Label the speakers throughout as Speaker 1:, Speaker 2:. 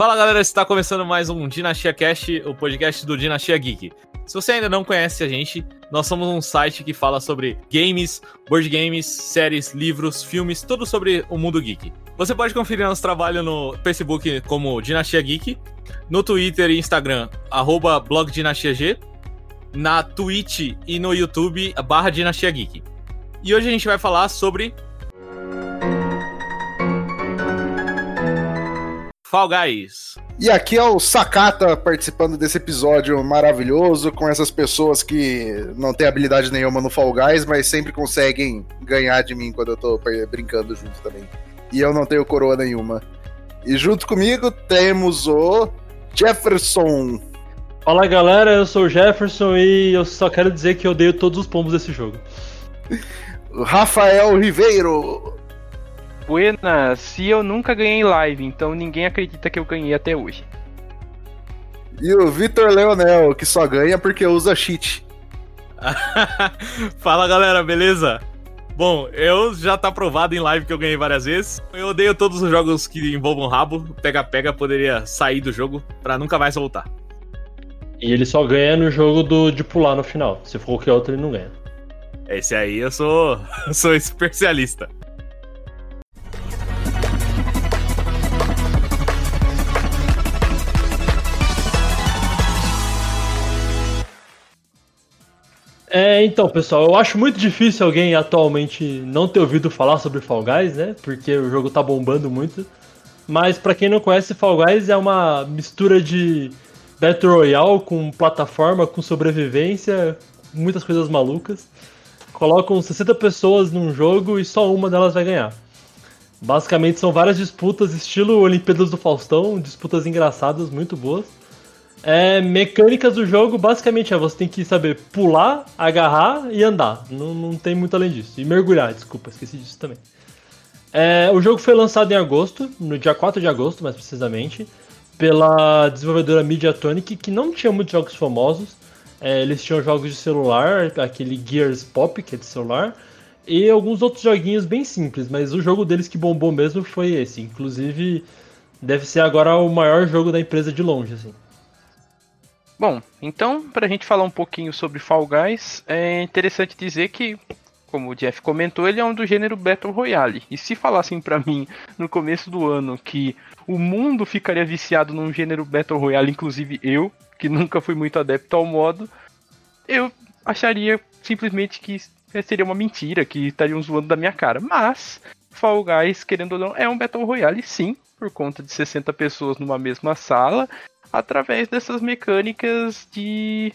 Speaker 1: Fala galera, está começando mais um Dinastia Cast, o podcast do Dinastia Geek. Se você ainda não conhece a gente, nós somos um site que fala sobre games, board games, séries, livros, filmes, tudo sobre o mundo geek. Você pode conferir nosso trabalho no Facebook como Dinastia Geek, no Twitter e Instagram, arroba blogdinastiag, na Twitch e no YouTube, barra Dinastia Geek. E hoje a gente vai falar sobre Fall Guys.
Speaker 2: E aqui é o Sakata participando desse episódio maravilhoso com essas pessoas que não têm habilidade nenhuma no Fall Guys, mas sempre conseguem ganhar de mim quando eu tô brincando junto também. E eu não tenho coroa nenhuma. E junto comigo temos o Jefferson.
Speaker 3: Fala galera, eu sou o Jefferson e eu só quero dizer que eu odeio todos os pombos desse jogo.
Speaker 2: Rafael Ribeiro.
Speaker 4: Buenas, se eu nunca ganhei live, então ninguém acredita que eu ganhei até hoje.
Speaker 2: E o Vitor Leonel, que só ganha porque usa cheat.
Speaker 1: Fala galera, beleza? Bom, eu já tá provado em live que eu ganhei várias vezes. Eu odeio todos os jogos que envolvam rabo. Pega-pega poderia sair do jogo pra nunca mais voltar.
Speaker 3: E ele só ganha no jogo do, de pular no final. Se for qualquer outro, ele não ganha.
Speaker 1: Esse aí eu sou, sou especialista.
Speaker 3: É, então, pessoal, eu acho muito difícil alguém atualmente não ter ouvido falar sobre Fall Guys, né? Porque o jogo tá bombando muito. Mas para quem não conhece, Fall Guys é uma mistura de Battle Royale com plataforma, com sobrevivência, muitas coisas malucas. Colocam 60 pessoas num jogo e só uma delas vai ganhar. Basicamente são várias disputas, estilo Olimpíadas do Faustão, disputas engraçadas, muito boas. É, mecânicas do jogo basicamente é você tem que saber pular, agarrar e andar. Não, não tem muito além disso. E mergulhar, desculpa, esqueci disso também. É, o jogo foi lançado em agosto, no dia 4 de agosto, mais precisamente, pela desenvolvedora Mediatonic, que não tinha muitos jogos famosos. É, eles tinham jogos de celular, aquele Gears Pop, que é de celular, e alguns outros joguinhos bem simples, mas o jogo deles que bombou mesmo foi esse. Inclusive, deve ser agora o maior jogo da empresa de longe, assim.
Speaker 4: Bom, então, para a gente falar um pouquinho sobre Fall Guys, é interessante dizer que, como o Jeff comentou, ele é um do gênero Battle Royale. E se falassem para mim no começo do ano que o mundo ficaria viciado num gênero Battle Royale, inclusive eu, que nunca fui muito adepto ao modo, eu acharia simplesmente que seria uma mentira, que estariam zoando da minha cara. Mas, Fall Guys, querendo ou não, é um Battle Royale sim, por conta de 60 pessoas numa mesma sala através dessas mecânicas de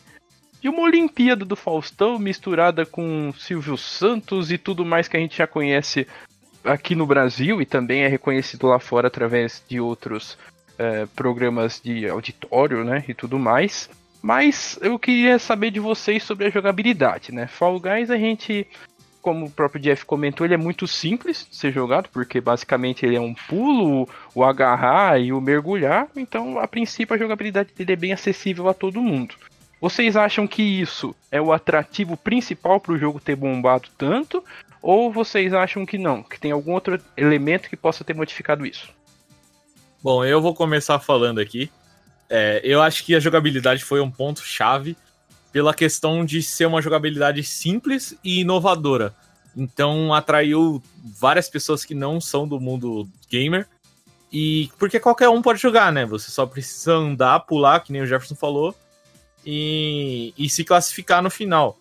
Speaker 4: de uma Olimpíada do Faustão misturada com Silvio Santos e tudo mais que a gente já conhece aqui no Brasil e também é reconhecido lá fora através de outros é, programas de auditório, né, e tudo mais. Mas eu queria saber de vocês sobre a jogabilidade, né? Fall Guys a gente como o próprio Jeff comentou, ele é muito simples de ser jogado, porque basicamente ele é um pulo, o agarrar e o mergulhar. Então, a princípio, a jogabilidade dele é bem acessível a todo mundo. Vocês acham que isso é o atrativo principal para o jogo ter bombado tanto? Ou vocês acham que não, que tem algum outro elemento que possa ter modificado isso?
Speaker 1: Bom, eu vou começar falando aqui. É, eu acho que a jogabilidade foi um ponto chave pela questão de ser uma jogabilidade simples e inovadora. Então atraiu várias pessoas que não são do mundo gamer. E porque qualquer um pode jogar, né? Você só precisa andar, pular, que nem o Jefferson falou, e, e se classificar no final.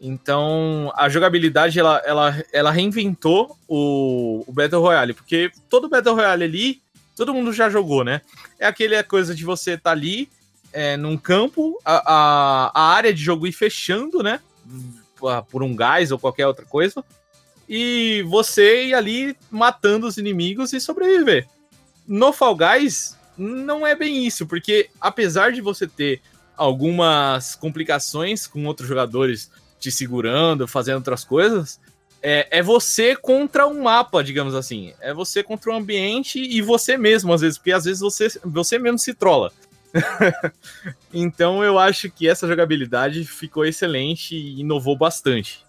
Speaker 1: Então, a jogabilidade ela, ela, ela reinventou o, o Battle Royale, porque todo Battle Royale ali, todo mundo já jogou, né? É aquele coisa de você estar tá ali, é, num campo, a, a, a, área de jogo ir fechando, né? Por um gás ou qualquer outra coisa. E você ir ali matando os inimigos e sobreviver. No Fall Guys, não é bem isso, porque apesar de você ter algumas complicações com outros jogadores te segurando, fazendo outras coisas, é, é, você contra um mapa, digamos assim. É você contra o ambiente e você mesmo, às vezes, porque às vezes você, você mesmo se trola. então eu acho que essa jogabilidade ficou excelente e inovou bastante.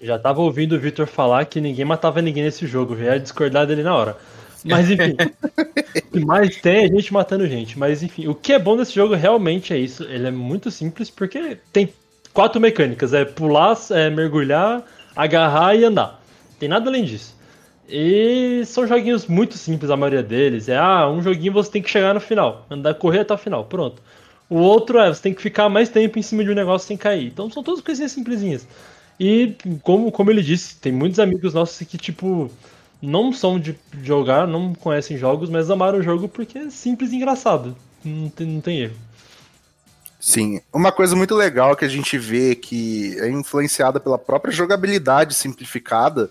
Speaker 3: Já tava ouvindo o Victor falar que ninguém matava ninguém nesse jogo, já ia discordar dele na hora. Mas enfim. o que mais tem é gente matando gente. Mas enfim, o que é bom desse jogo realmente é isso. Ele é muito simples porque tem quatro mecânicas: é pular, é mergulhar, agarrar e andar. Tem nada além disso. E são joguinhos muito simples, a maioria deles. É, ah, um joguinho você tem que chegar no final, andar, correr até o final, pronto. O outro é, você tem que ficar mais tempo em cima de um negócio sem cair. Então são todas coisinhas simplesinhas. E como, como ele disse, tem muitos amigos nossos que, tipo, não são de jogar, não conhecem jogos, mas amaram o jogo porque é simples e engraçado. Não tem, não tem erro.
Speaker 2: Sim, uma coisa muito legal que a gente vê que é influenciada pela própria jogabilidade simplificada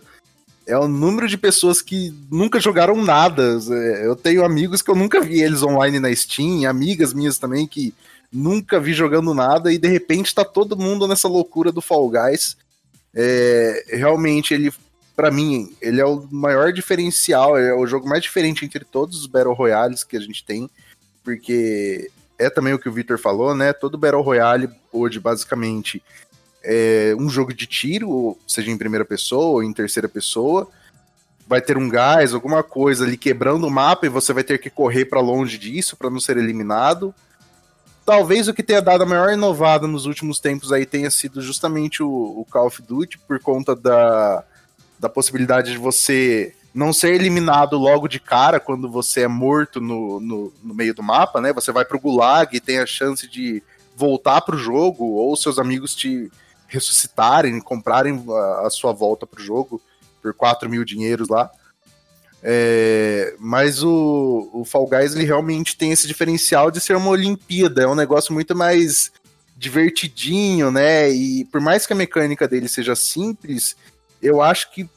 Speaker 2: é o número de pessoas que nunca jogaram nada. É, eu tenho amigos que eu nunca vi eles online na Steam, amigas minhas também que nunca vi jogando nada e de repente tá todo mundo nessa loucura do Fall Guys. É, realmente ele para mim, ele é o maior diferencial, é o jogo mais diferente entre todos os Battle Royales que a gente tem, porque é também o que o Victor falou, né? Todo Battle Royale hoje, basicamente, é um jogo de tiro, seja em primeira pessoa ou em terceira pessoa. Vai ter um gás, alguma coisa ali quebrando o mapa e você vai ter que correr para longe disso para não ser eliminado. Talvez o que tenha dado a maior inovada nos últimos tempos aí tenha sido justamente o, o Call of Duty, por conta da, da possibilidade de você não ser eliminado logo de cara quando você é morto no, no, no meio do mapa, né? Você vai pro gulag e tem a chance de voltar pro jogo, ou seus amigos te ressuscitarem, comprarem a, a sua volta pro jogo por 4 mil dinheiros lá. É, mas o, o Fall Guys ele realmente tem esse diferencial de ser uma Olimpíada, é um negócio muito mais divertidinho, né? E por mais que a mecânica dele seja simples, eu acho que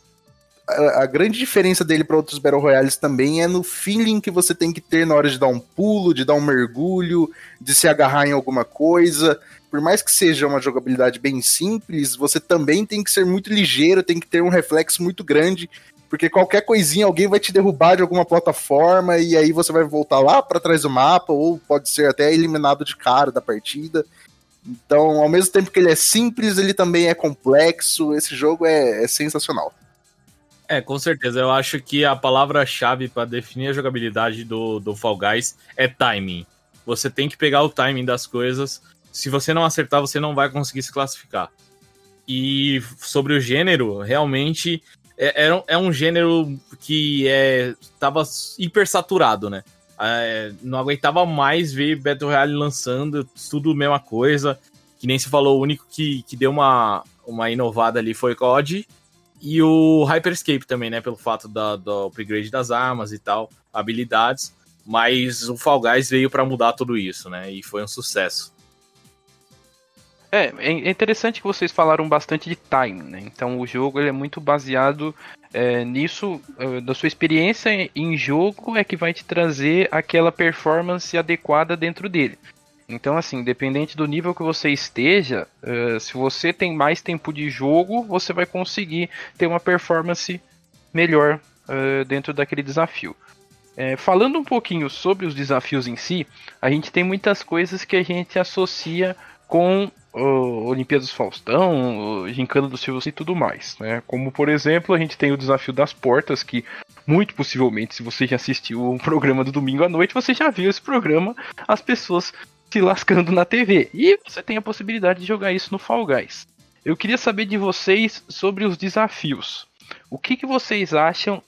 Speaker 2: a, grande diferença dele para outros Battle Royales também é no feeling que você tem que ter na hora de dar um pulo, de dar um mergulho, de se agarrar em alguma coisa. Por mais que seja uma jogabilidade bem simples, você também tem que ser muito ligeiro, tem que ter um reflexo muito grande, porque qualquer coisinha alguém vai te derrubar de alguma plataforma e aí você vai voltar lá para trás do mapa ou pode ser até eliminado de cara da partida. Então, ao mesmo tempo que ele é simples, ele também é complexo. Esse jogo é, é sensacional.
Speaker 1: É, com certeza. Eu acho que a palavra-chave para definir a jogabilidade do, do Fall Guys é timing. Você tem que pegar o timing das coisas. Se você não acertar, você não vai conseguir se classificar. E sobre o gênero, realmente é, é, é um gênero que é, tava hiper saturado, né? É, não aguentava mais ver Battle Royale lançando, tudo mesma coisa. Que nem se falou, o único que, que deu uma, uma inovada ali foi COD. E o Hyperscape também, né? Pelo fato da, do upgrade das armas e tal, habilidades. Mas o Fall Guys veio para mudar tudo isso, né? E foi um sucesso.
Speaker 4: É, é interessante que vocês falaram bastante de time, né? Então o jogo ele é muito baseado é, nisso, é, da sua experiência em jogo é que vai te trazer aquela performance adequada dentro dele. Então, assim, independente do nível que você esteja, uh, se você tem mais tempo de jogo, você vai conseguir ter uma performance melhor uh, dentro daquele desafio. É, falando um pouquinho sobre os desafios em si, a gente tem muitas coisas que a gente associa com uh, Olimpíadas Faustão, uh, Gincana do Silvio e tudo mais. Né? Como, por exemplo, a gente tem o desafio das portas, que muito possivelmente, se você já assistiu o programa do domingo à noite, você já viu esse programa, as pessoas se lascando na TV. E você tem a possibilidade de jogar isso no Fall Guys. Eu queria saber de vocês sobre os desafios. O que, que vocês acham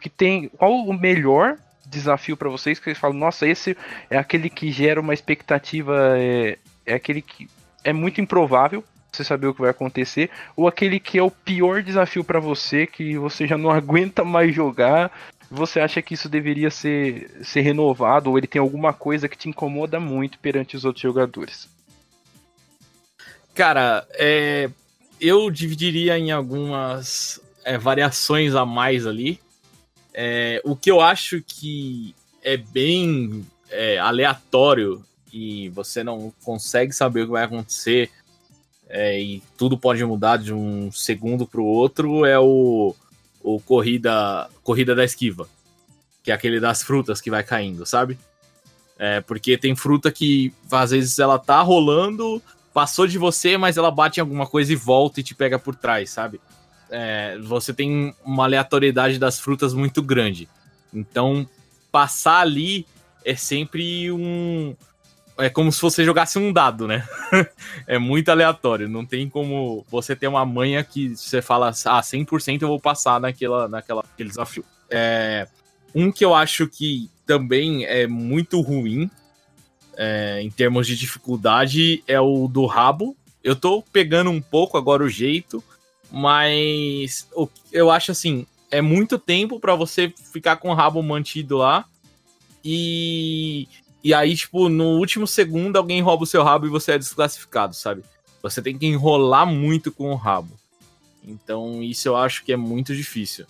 Speaker 4: que tem. Qual o melhor desafio para vocês que vocês falam, nossa, esse é aquele que gera uma expectativa, é, é aquele que é muito improvável você saber o que vai acontecer, ou aquele que é o pior desafio para você, que você já não aguenta mais jogar, você acha que isso deveria ser, ser renovado ou ele tem alguma coisa que te incomoda muito perante os outros jogadores?
Speaker 1: Cara, é, eu dividiria em algumas é, variações a mais ali. É, o que eu acho que é bem é, aleatório e você não consegue saber o que vai acontecer é, e tudo pode mudar de um segundo para o outro é o o corrida, corrida da esquiva, que é aquele das frutas que vai caindo, sabe? É, porque tem fruta que às vezes ela tá rolando, passou de você, mas ela bate em alguma coisa e volta e te pega por trás, sabe? É, você tem uma aleatoriedade das frutas muito grande. Então, passar ali é sempre um. É como se você jogasse um dado, né? é muito aleatório. Não tem como você ter uma manha que você fala, ah, 100% eu vou passar naquela, naquela, naquele desafio. É, um que eu acho que também é muito ruim é, em termos de dificuldade é o do rabo. Eu tô pegando um pouco agora o jeito, mas eu acho assim, é muito tempo para você ficar com o rabo mantido lá. E, e aí, tipo, no último segundo alguém rouba o seu rabo e você é desclassificado, sabe? Você tem que enrolar muito com o rabo. Então, isso eu acho que é muito difícil.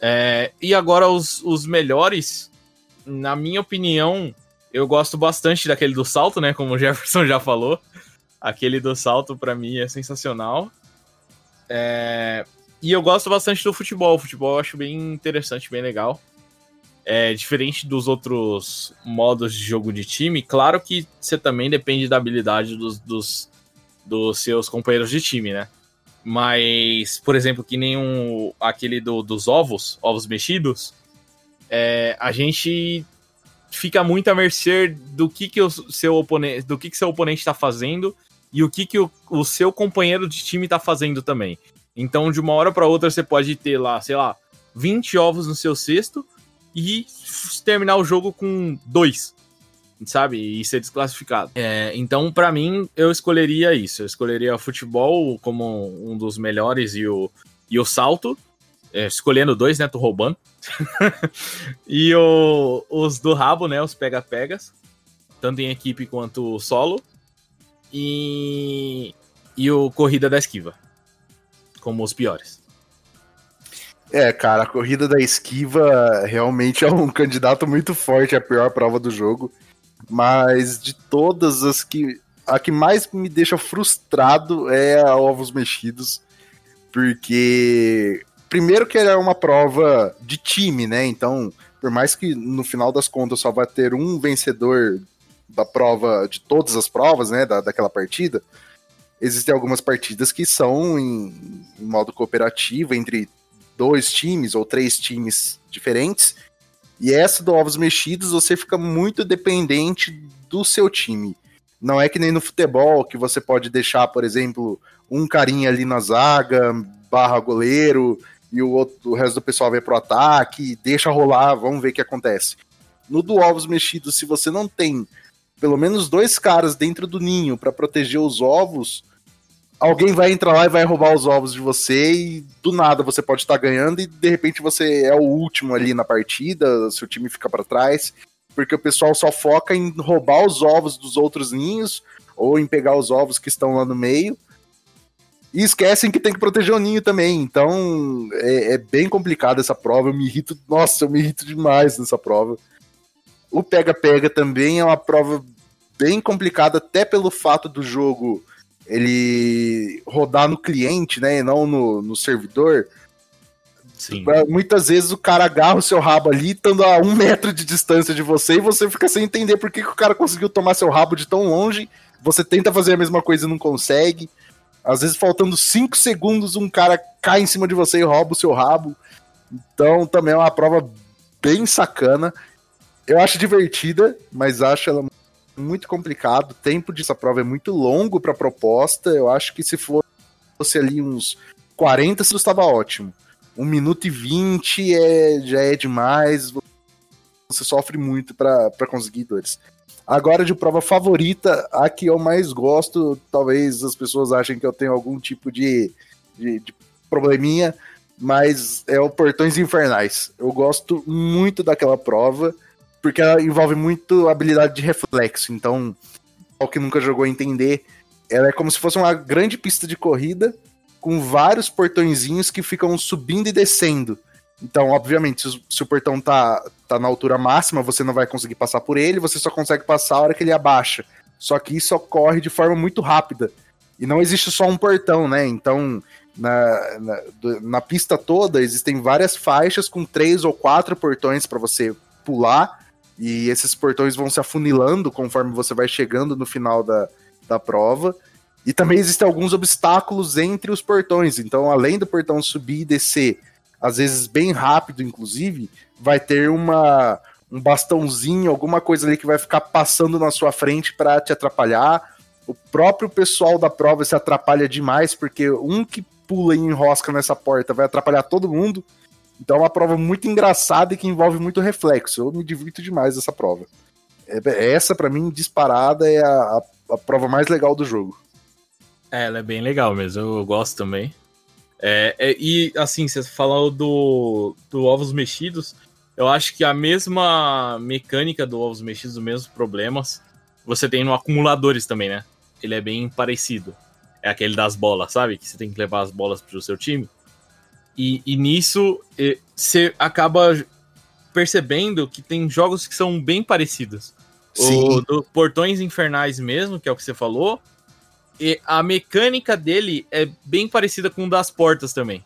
Speaker 1: É, e agora, os, os melhores, na minha opinião, eu gosto bastante daquele do salto, né? Como o Jefferson já falou. Aquele do salto, para mim, é sensacional. É, e eu gosto bastante do futebol. O futebol eu acho bem interessante, bem legal. É diferente dos outros modos de jogo de time. Claro que você também depende da habilidade dos, dos, dos seus companheiros de time, né? Mas, por exemplo, que nem um, aquele do, dos ovos, ovos mexidos, é, a gente fica muito à mercê do que, que o seu oponente, do que, que seu oponente está fazendo e o que, que o, o seu companheiro de time está fazendo também. Então, de uma hora para outra, você pode ter lá, sei lá, 20 ovos no seu cesto e terminar o jogo com dois, sabe? E ser desclassificado. É, então, para mim, eu escolheria isso. Eu escolheria o futebol como um dos melhores e o, e o salto. É, escolhendo dois, né? Tô roubando. e o, os do rabo, né? Os pega-pegas. Tanto em equipe quanto solo. E, e o corrida da esquiva como os piores.
Speaker 2: É, cara, a corrida da esquiva realmente é um candidato muito forte à pior prova do jogo. Mas de todas as que. A que mais me deixa frustrado é a ovos mexidos. Porque. Primeiro que é uma prova de time, né? Então, por mais que no final das contas só vai ter um vencedor da prova, de todas as provas, né? Da, daquela partida existem algumas partidas que são em, em modo cooperativo entre dois times ou três times diferentes. E essa do ovos mexidos, você fica muito dependente do seu time. Não é que nem no futebol, que você pode deixar, por exemplo, um carinha ali na zaga, barra goleiro, e o, outro, o resto do pessoal vai pro ataque, deixa rolar, vamos ver o que acontece. No do ovos mexidos, se você não tem pelo menos dois caras dentro do ninho para proteger os ovos, alguém vai entrar lá e vai roubar os ovos de você e do nada você pode estar ganhando e de repente você é o último ali na partida, seu time fica para trás, porque o pessoal só foca em roubar os ovos dos outros ninhos ou em pegar os ovos que estão lá no meio. E esquecem que tem que proteger o ninho também. Então é, é bem complicado essa prova. Eu me irrito, nossa, eu me irrito demais nessa prova. O pega-pega também é uma prova bem complicada, até pelo fato do jogo ele rodar no cliente, né, e não no, no servidor, Sim. muitas vezes o cara agarra o seu rabo ali, estando a um metro de distância de você, e você fica sem entender por que, que o cara conseguiu tomar seu rabo de tão longe. Você tenta fazer a mesma coisa e não consegue. Às vezes, faltando cinco segundos, um cara cai em cima de você e rouba o seu rabo. Então, também é uma prova bem sacana. Eu acho divertida, mas acho ela muito complicado. O tempo dessa prova é muito longo para proposta. Eu acho que se fosse ali uns 40 segundos estava ótimo. 1 minuto e 20 é, já é demais. Você sofre muito para conseguir dores. Agora, de prova favorita, a que eu mais gosto, talvez as pessoas achem que eu tenho algum tipo de, de, de probleminha, mas é o Portões Infernais. Eu gosto muito daquela prova porque ela envolve muito habilidade de reflexo. Então, o que nunca jogou entender, ela é como se fosse uma grande pista de corrida com vários portõezinhos que ficam subindo e descendo. Então, obviamente, se, se o portão tá, tá na altura máxima, você não vai conseguir passar por ele, você só consegue passar a hora que ele abaixa. Só que isso ocorre de forma muito rápida. E não existe só um portão, né? Então, na, na, na pista toda, existem várias faixas com três ou quatro portões para você pular e esses portões vão se afunilando conforme você vai chegando no final da, da prova. E também existem alguns obstáculos entre os portões. Então, além do portão subir e descer às vezes bem rápido, inclusive, vai ter uma um bastãozinho, alguma coisa ali que vai ficar passando na sua frente para te atrapalhar. O próprio pessoal da prova se atrapalha demais, porque um que pula e enrosca nessa porta vai atrapalhar todo mundo. Então é uma prova muito engraçada e que envolve muito reflexo. Eu me divirto demais dessa prova. É, essa, para mim, disparada, é a, a, a, prova mais legal do jogo.
Speaker 1: É, ela é bem legal mesmo, eu gosto também. É, é, e assim, você falou do, do ovos mexidos, eu acho que a mesma mecânica do ovos mexidos, os mesmos problemas, você tem no acumuladores também, né? Ele é bem parecido. É aquele das bolas, sabe? Que você tem que levar as bolas pro seu time. E, e nisso você acaba percebendo que tem jogos que são bem parecidos. Sim. O do Portões Infernais mesmo, que é o que você falou. E a mecânica dele é bem parecida com o das portas também.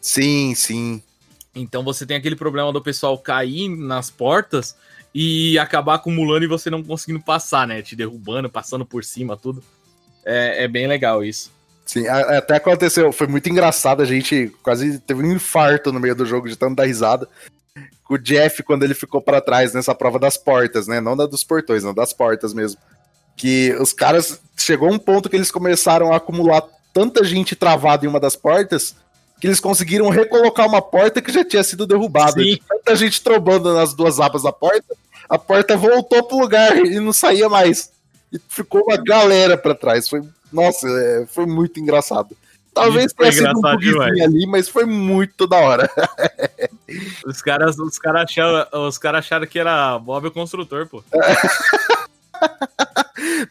Speaker 2: Sim, sim.
Speaker 1: Então você tem aquele problema do pessoal cair nas portas e acabar acumulando e você não conseguindo passar, né? Te derrubando, passando por cima, tudo. É, é bem legal isso.
Speaker 2: Sim, até aconteceu, foi muito engraçado, a gente quase teve um infarto no meio do jogo de tanto dar risada. O Jeff, quando ele ficou para trás nessa prova das portas, né? Não da dos portões, não das portas mesmo. Que os caras. Chegou um ponto que eles começaram a acumular tanta gente travada em uma das portas que eles conseguiram recolocar uma porta que já tinha sido derrubada. Tanta gente trombando nas duas abas da porta, a porta voltou pro lugar e não saía mais. E ficou uma galera para trás. Foi nossa, é, foi muito engraçado. Talvez tenha sido um bugzinho ali, mas foi muito da hora.
Speaker 1: os caras, os caras acharam, os caras acharam que era Bob o construtor, pô.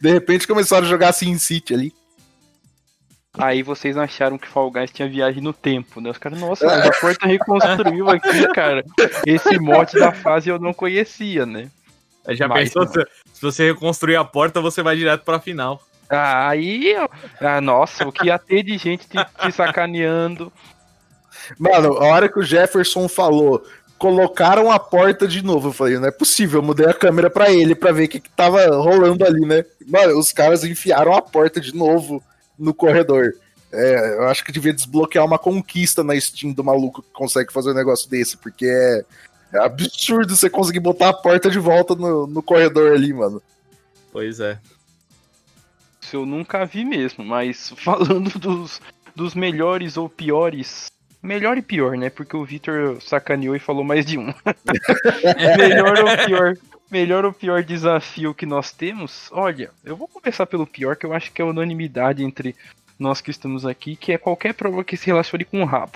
Speaker 2: De repente começaram a jogar Sin City ali.
Speaker 4: Aí vocês acharam que Fall Guys tinha viagem no tempo, né? Os caras, nossa, a Porta reconstruiu aqui, cara. Esse mote da fase eu não conhecia, né?
Speaker 1: Já Mas, pensou, se, se você reconstruir a porta, você vai direto pra final.
Speaker 4: Ah, aí, ah, nossa, o que ia ter de gente te, te sacaneando.
Speaker 2: Mano, a hora que o Jefferson falou, colocaram a porta de novo. Eu falei, não é possível, eu mudei a câmera para ele para ver o que, que tava rolando ali, né? Mano, os caras enfiaram a porta de novo no corredor. É, eu acho que devia desbloquear uma conquista na Steam do maluco que consegue fazer um negócio desse, porque é, é absurdo você conseguir botar a porta de volta no, no corredor ali, mano.
Speaker 1: Pois é
Speaker 4: isso eu nunca vi mesmo, mas falando dos, dos melhores ou piores. Melhor e pior, né? Porque o Victor sacaneou e falou mais de um. melhor ou pior. Melhor ou pior desafio que nós temos? Olha, eu vou começar pelo pior, que eu acho que é unanimidade entre nós que estamos aqui, que é qualquer prova que se relacione com o rabo.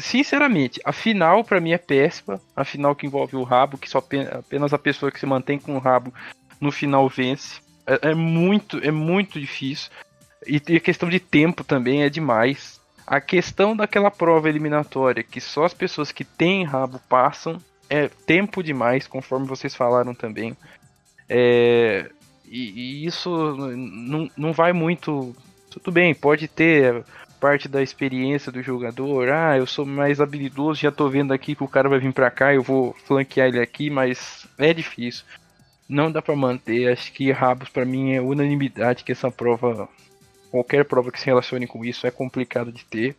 Speaker 4: Sinceramente, a final para mim é péssima. A final que envolve o rabo, que só apenas a pessoa que se mantém com o rabo no final vence. É, é, muito, é muito difícil. E, e a questão de tempo também é demais. A questão daquela prova eliminatória, que só as pessoas que têm rabo passam, é tempo demais, conforme vocês falaram também. É, e, e, isso não, não vai muito. Tudo bem, pode ter parte da experiência do jogador. Ah, eu sou mais habilidoso, já tô vendo aqui que o cara vai vir pra cá, eu vou flanquear ele aqui, mas é difícil não dá para manter. Acho que Rabos para mim é unanimidade que essa prova, qualquer prova que se relacione com isso é complicado de ter.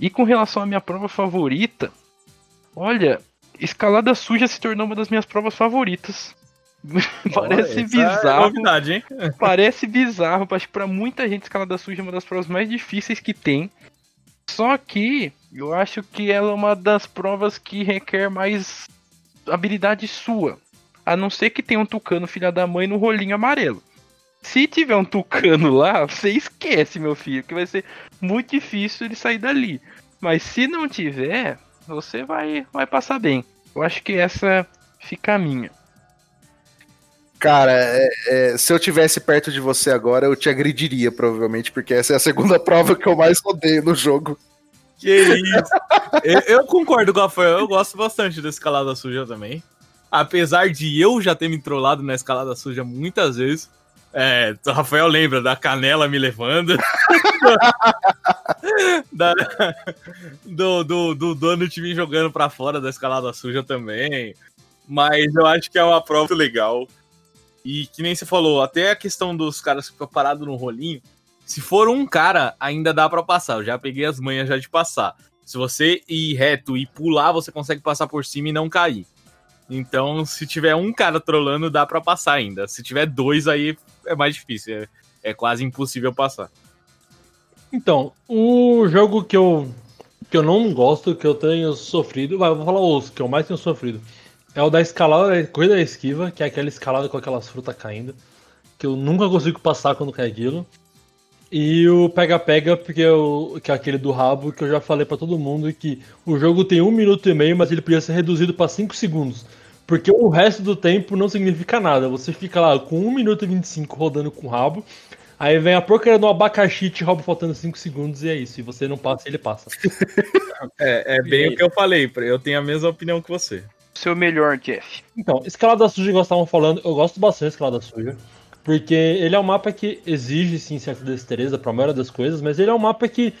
Speaker 4: E com relação à minha prova favorita, olha, escalada suja se tornou uma das minhas provas favoritas. Parece é bizarro. É novidade, hein? Parece bizarro, acho que para muita gente escalada suja é uma das provas mais difíceis que tem. Só que eu acho que ela é uma das provas que requer mais habilidade sua. A não ser que tenha um tucano filha da mãe no rolinho amarelo. Se tiver um tucano lá, você esquece, meu filho, que vai ser muito difícil ele sair dali. Mas se não tiver, você vai, vai passar bem. Eu acho que essa fica a minha.
Speaker 2: Cara, é, é, se eu tivesse perto de você agora, eu te agrediria, provavelmente, porque essa é a segunda prova que eu mais odeio no jogo.
Speaker 1: Que isso! eu, eu, concordo com o Rafael, eu gosto bastante da escalada suja também apesar de eu já ter me trollado na escalada suja muitas vezes. É, Rafael lembra da canela me levando. da, do, do, do me jogando pra fora da escalada suja também. Mas eu acho que é uma prova legal. E que nem você falou, até a questão dos caras que ficam parados no rolinho. Se for um cara, ainda dá para passar. Eu já peguei as manhas já de passar. Se você ir reto e pular, você consegue passar por cima e não cair. Então, se tiver um cara trolando, dá para passar ainda. Se tiver dois, aí é mais difícil. É, é quase impossível passar.
Speaker 3: Então, o jogo que eu que eu não gosto, que eu tenho sofrido, vai, vou falar os que eu mais tenho sofrido. É o da escalada, corrida da esquiva, que é aquela escalada com aquelas frutas caindo, que eu nunca consigo passar quando cai aquilo. E o pega-pega, porque eu, que é aquele do rabo, que eu já falei para todo mundo que o jogo tem um minuto e meio, mas ele podia ser reduzido para 5 segundos. Porque o resto do tempo não significa nada. Você fica lá com 1 minuto e 25 rodando com o rabo, Aí vem a porcaria do abacaxi te rouba faltando 5 segundos e é isso. E você não passa, ele passa.
Speaker 1: é, é bem o que eu falei, eu tenho a mesma opinião que você.
Speaker 4: Seu melhor, Jeff.
Speaker 3: Então, escalada suja, igual estavam falando, eu gosto bastante de escalada suja. Porque ele é um mapa que exige, sim, certa destreza pra maioria das coisas, mas ele é um mapa que,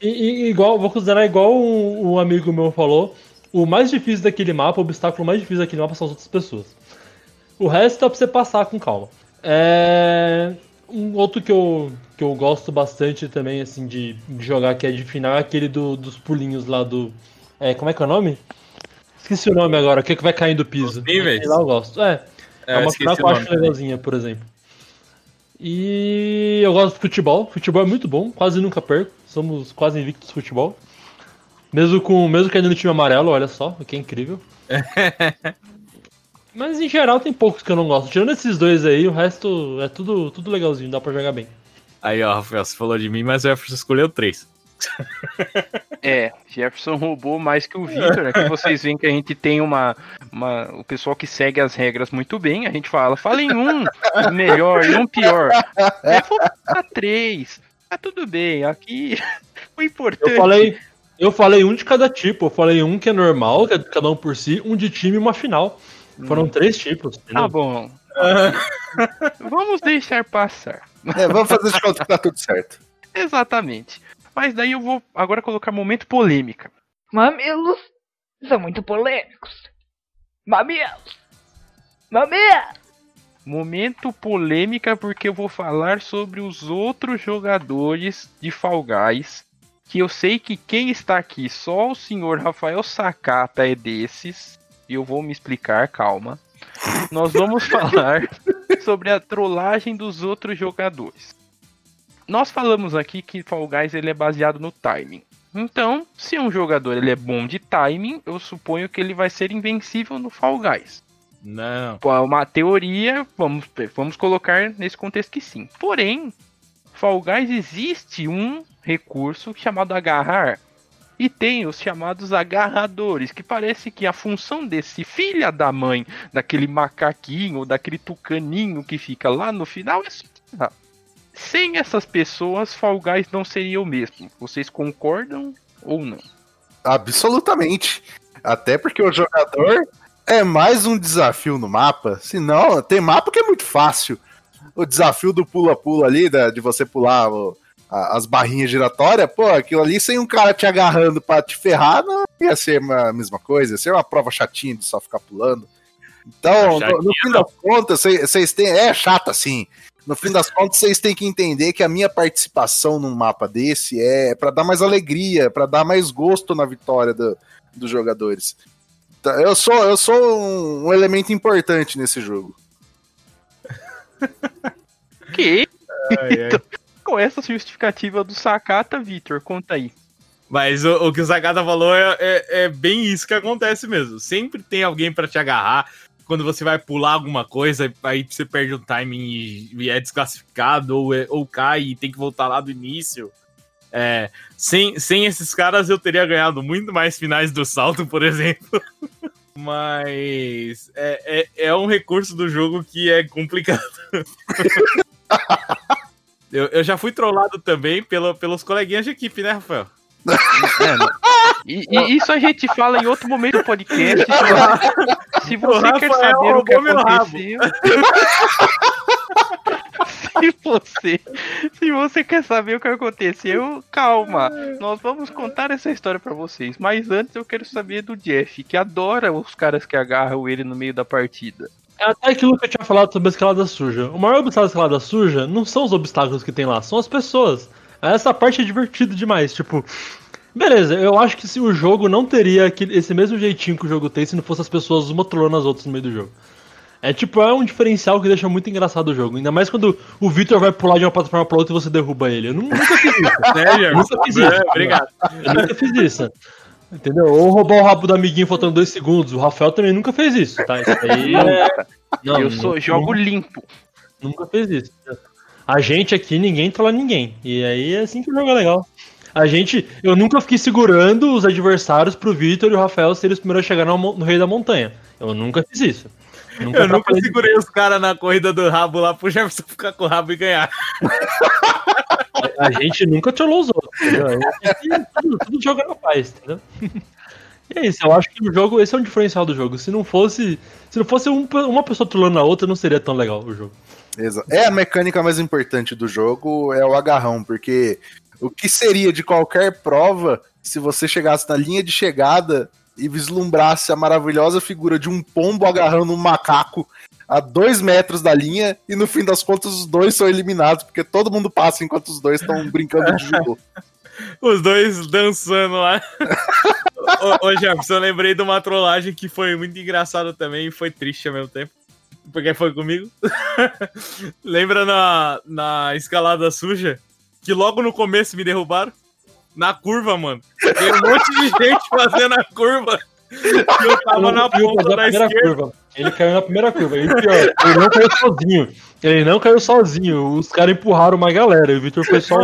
Speaker 3: e, e, igual, vou considerar igual um, um amigo meu falou, o mais difícil daquele mapa, o obstáculo mais difícil daquele mapa são as outras pessoas. O resto é pra você passar com calma. É... Um outro que eu, que eu gosto bastante também, assim, de, de jogar, que é de final, é aquele do, dos pulinhos lá do. É, como é que é o nome? Esqueci o nome agora, o que, é que vai cair do piso.
Speaker 1: Níveis.
Speaker 3: Lá eu gosto. É, é, é uma final que eu acho legalzinha, por exemplo. E eu gosto de futebol. Futebol é muito bom, quase nunca perco. Somos quase invictos no futebol. Mesmo com mesmo caindo no time amarelo, olha só, o que é incrível. Mas em geral tem poucos que eu não gosto. Tirando esses dois aí, o resto é tudo, tudo legalzinho, dá pra jogar bem.
Speaker 1: Aí, ó, Rafael, você falou de mim, mas o Jefferson escolheu três.
Speaker 4: É, Jefferson roubou mais que o Victor. Aqui vocês veem que a gente tem uma, uma. O pessoal que segue as regras muito bem. A gente fala, fala em um melhor e um pior. É, três. Tá tudo bem. Aqui o importante.
Speaker 3: Eu falei, eu falei um de cada tipo. Eu falei um que é normal, que é cada um por si, um de time e uma final. Foram hum. três tipos.
Speaker 4: Entendeu? Tá bom. vamos deixar passar.
Speaker 2: É, vamos fazer de conta que tá tudo certo.
Speaker 4: Exatamente. Mas daí eu vou agora colocar momento polêmica.
Speaker 5: Mamilos são muito polêmicos. Mamilos! Mamilos!
Speaker 4: Momento polêmica porque eu vou falar sobre os outros jogadores de Fall Guys. Que eu sei que quem está aqui, só o senhor Rafael Sakata é desses e eu vou me explicar, calma. Nós vamos falar sobre a trollagem dos outros jogadores. Nós falamos aqui que Fall Guys ele é baseado no timing. Então, se um jogador ele é bom de timing, eu suponho que ele vai ser invencível no Fall Guys.
Speaker 1: Não.
Speaker 4: Uma teoria, vamos, vamos colocar nesse contexto que sim. Porém, Fall Guys existe um recurso chamado agarrar, e tem os chamados agarradores, que parece que a função desse filha da mãe, daquele macaquinho, daquele tucaninho que fica lá no final, é só Sem essas pessoas, Fall Guys não seria o mesmo. Vocês concordam ou não?
Speaker 2: Absolutamente. Até porque o jogador é mais um desafio no mapa. Se não, tem mapa que é muito fácil. O desafio do pula-pula ali, de você pular as barrinhas giratórias, pô, aquilo ali sem um cara te agarrando para te ferrar, não ia ser a mesma coisa, ia ser uma prova chatinha de só ficar pulando. Então, no, no, fim das contas, vocês têm. É chata, sim. No fim das contas, vocês têm que entender que a minha participação num mapa desse é para dar mais alegria, para dar mais gosto na vitória do, dos jogadores. Então, eu sou, eu sou um, um elemento importante nesse jogo.
Speaker 4: que? Ai, ai com essa justificativa do Sakata, Victor? Conta aí.
Speaker 1: Mas o, o que o Sakata falou é, é, é, bem isso que acontece mesmo. Sempre tem alguém para te agarrar. Quando você vai pular alguma coisa, aí você perde o timing e, e é desclassificado, ou, é, ou cai e tem que voltar lá do início. É, sem, sem esses caras, eu teria ganhado muito mais finais do salto, por exemplo. Mas é, é, é um recurso do jogo que é complicado. Eu, eu já fui trollado também pelo, pelos coleguinhas de equipe, né, Rafael?
Speaker 4: É, e, e, isso a gente fala em outro momento do podcast. Se você quer saber o que aconteceu. se você, se você quer saber o que aconteceu, calma. Nós vamos contar essa história para vocês. Mas antes eu quero saber do Jeff, que adora os caras que agarram ele no meio da partida.
Speaker 3: É até aquilo que eu tinha falado sobre a escalada suja. O maior obstáculo da escalada suja não são os obstáculos que tem lá, são as pessoas. Essa parte é divertida demais. Tipo, Beleza, eu acho que se o jogo não teria aquele, esse mesmo jeitinho que o jogo tem se não fosse as pessoas uma trolando as outras no meio do jogo. É tipo, é um diferencial que deixa muito engraçado o jogo. Ainda mais quando o Victor vai pular de uma plataforma pra outra e você derruba ele. Eu nunca fiz isso.
Speaker 1: Né,
Speaker 3: nunca fiz isso.
Speaker 1: É, obrigado.
Speaker 3: Eu nunca fiz isso. Entendeu? Ou roubar o rabo do amiguinho faltando dois segundos. O Rafael também nunca fez isso, tá? Isso aí é...
Speaker 4: Não, eu sou
Speaker 3: nunca,
Speaker 4: jogo limpo.
Speaker 3: Nunca fez isso. A gente aqui, ninguém trola ninguém. E aí é assim que o jogo é legal. A gente, eu nunca fiquei segurando os adversários pro Victor e o Rafael serem os primeiros a chegar no, no Rei da Montanha. Eu nunca fiz isso.
Speaker 1: Nunca eu nunca segurei os caras na corrida do rabo lá pro Jefferson ficar com o rabo e ganhar.
Speaker 3: A gente nunca trollou os outros, entendeu? Tudo, tudo joga na paz, entendeu? E é isso, eu acho que o jogo, esse é um diferencial do jogo. Se não fosse, se não fosse um, uma pessoa trollando a outra, não seria tão legal o jogo.
Speaker 2: É a mecânica mais importante do jogo, é o agarrão, porque o que seria de qualquer prova se você chegasse na linha de chegada e vislumbrasse a maravilhosa figura de um pombo agarrando um macaco a dois metros da linha e no fim das contas os dois são eliminados porque todo mundo passa enquanto os dois estão brincando de judô.
Speaker 1: Os dois dançando lá. ô Jefferson, eu lembrei de uma trollagem que foi muito engraçada também e foi triste ao mesmo tempo. Porque foi comigo. Lembra na, na escalada suja? Que logo no começo me derrubaram? Na curva, mano. Tem um monte de gente fazendo a curva. E eu tava na ponta da esquerda.
Speaker 3: Curva. Ele caiu na primeira curva. E pior, ele não caiu sozinho. Ele não caiu sozinho. Os caras empurraram uma galera. E o Victor foi só.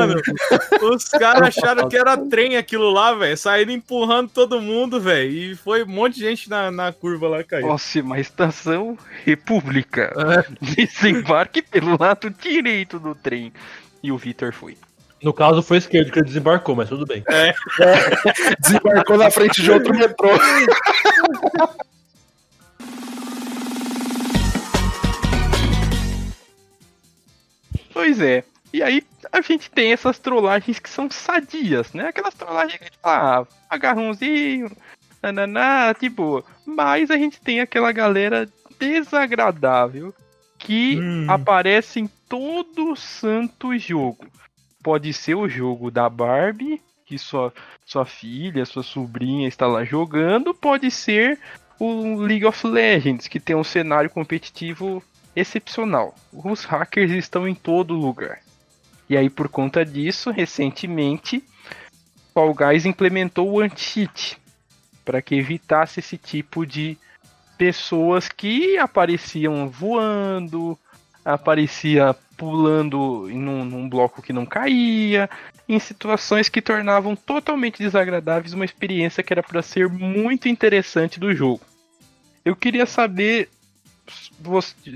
Speaker 1: Os caras acharam que era trem aquilo lá, velho. Saíram empurrando todo mundo, velho. E foi um monte de gente na, na curva lá caiu.
Speaker 4: Próxima estação, República. É. Desembarque pelo lado direito do trem. E o Victor foi.
Speaker 3: No caso, foi esquerdo que ele desembarcou, mas tudo bem.
Speaker 2: É. é. Desembarcou na frente de outro metrô.
Speaker 4: Pois é. E aí a gente tem essas trollagens que são sadias, né? Aquelas trollagens que a gente fala, ah, agarrãozinho, nananá, tipo. Mas a gente tem aquela galera desagradável que hum. aparece em todo santo jogo. Pode ser o jogo da Barbie, que sua, sua filha, sua sobrinha está lá jogando, pode ser o League of Legends, que tem um cenário competitivo excepcional. Os hackers estão em todo lugar. E aí, por conta disso, recentemente, Fall Guys implementou o anti-cheat para que evitasse esse tipo de pessoas que apareciam voando, aparecia pulando num, num bloco que não caía, em situações que tornavam totalmente desagradáveis uma experiência que era para ser muito interessante do jogo. Eu queria saber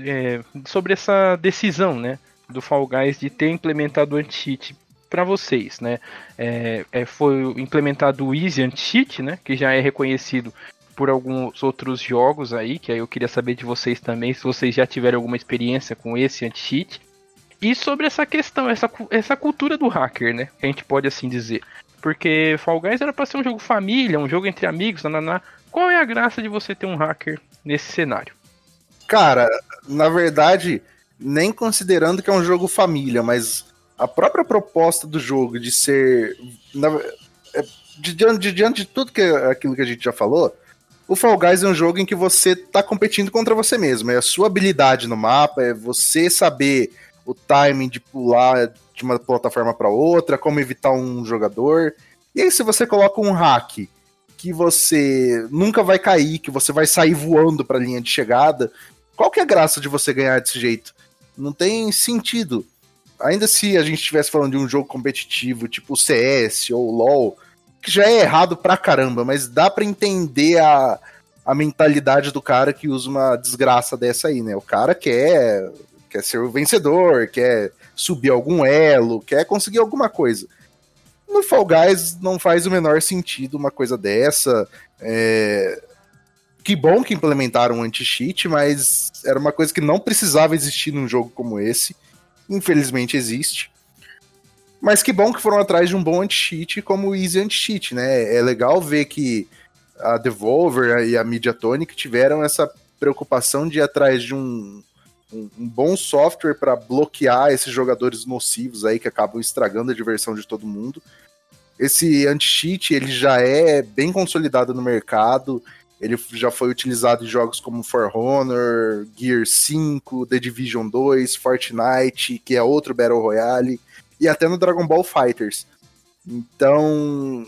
Speaker 4: é, sobre essa decisão, né, do Fall Guys de ter implementado o anti-cheat para vocês, né? É, é, foi implementado o Easy Anti-Cheat, né, que já é reconhecido por alguns outros jogos aí, que aí eu queria saber de vocês também, se vocês já tiveram alguma experiência com esse anti-cheat. E sobre essa questão, essa, essa cultura do hacker, né? Que a gente pode assim dizer. Porque Fall Guys era para ser um jogo família, um jogo entre amigos, nananá. Qual é a graça de você ter um hacker nesse cenário?
Speaker 2: Cara, na verdade, nem considerando que é um jogo família, mas a própria proposta do jogo de ser. Na, é, de, diante, de, diante de tudo que aquilo que a gente já falou, o Fall Guys é um jogo em que você tá competindo contra você mesmo. É a sua habilidade no mapa, é você saber o timing de pular de uma plataforma para outra, como evitar um jogador. E aí, se você coloca um hack que você nunca vai cair, que você vai sair voando para a linha de chegada, qual que é a graça de você ganhar desse jeito? Não tem sentido. Ainda se a gente estivesse falando de um jogo competitivo, tipo CS ou LoL, que já é errado pra caramba, mas dá para entender a, a mentalidade do cara que usa uma desgraça dessa aí, né? O cara quer, quer ser o vencedor, quer subir algum elo, quer conseguir alguma coisa. No Fall Guys não faz o menor sentido uma coisa dessa. É, que bom que implementaram anti-cheat, mas era uma coisa que não precisava existir num jogo como esse. Infelizmente existe. Mas que bom que foram atrás de um bom anti-cheat como o Easy Anti-Cheat, né? É legal ver que a Devolver e a Mediatonic tiveram essa preocupação de ir atrás de um, um, um bom software para bloquear esses jogadores nocivos aí que acabam estragando a diversão de todo mundo. esse anti-cheat ele já é bem consolidado no mercado. Ele já foi utilizado em jogos como For Honor, Gear 5, The Division 2, Fortnite, que é outro Battle Royale, e até no Dragon Ball Fighters. Então,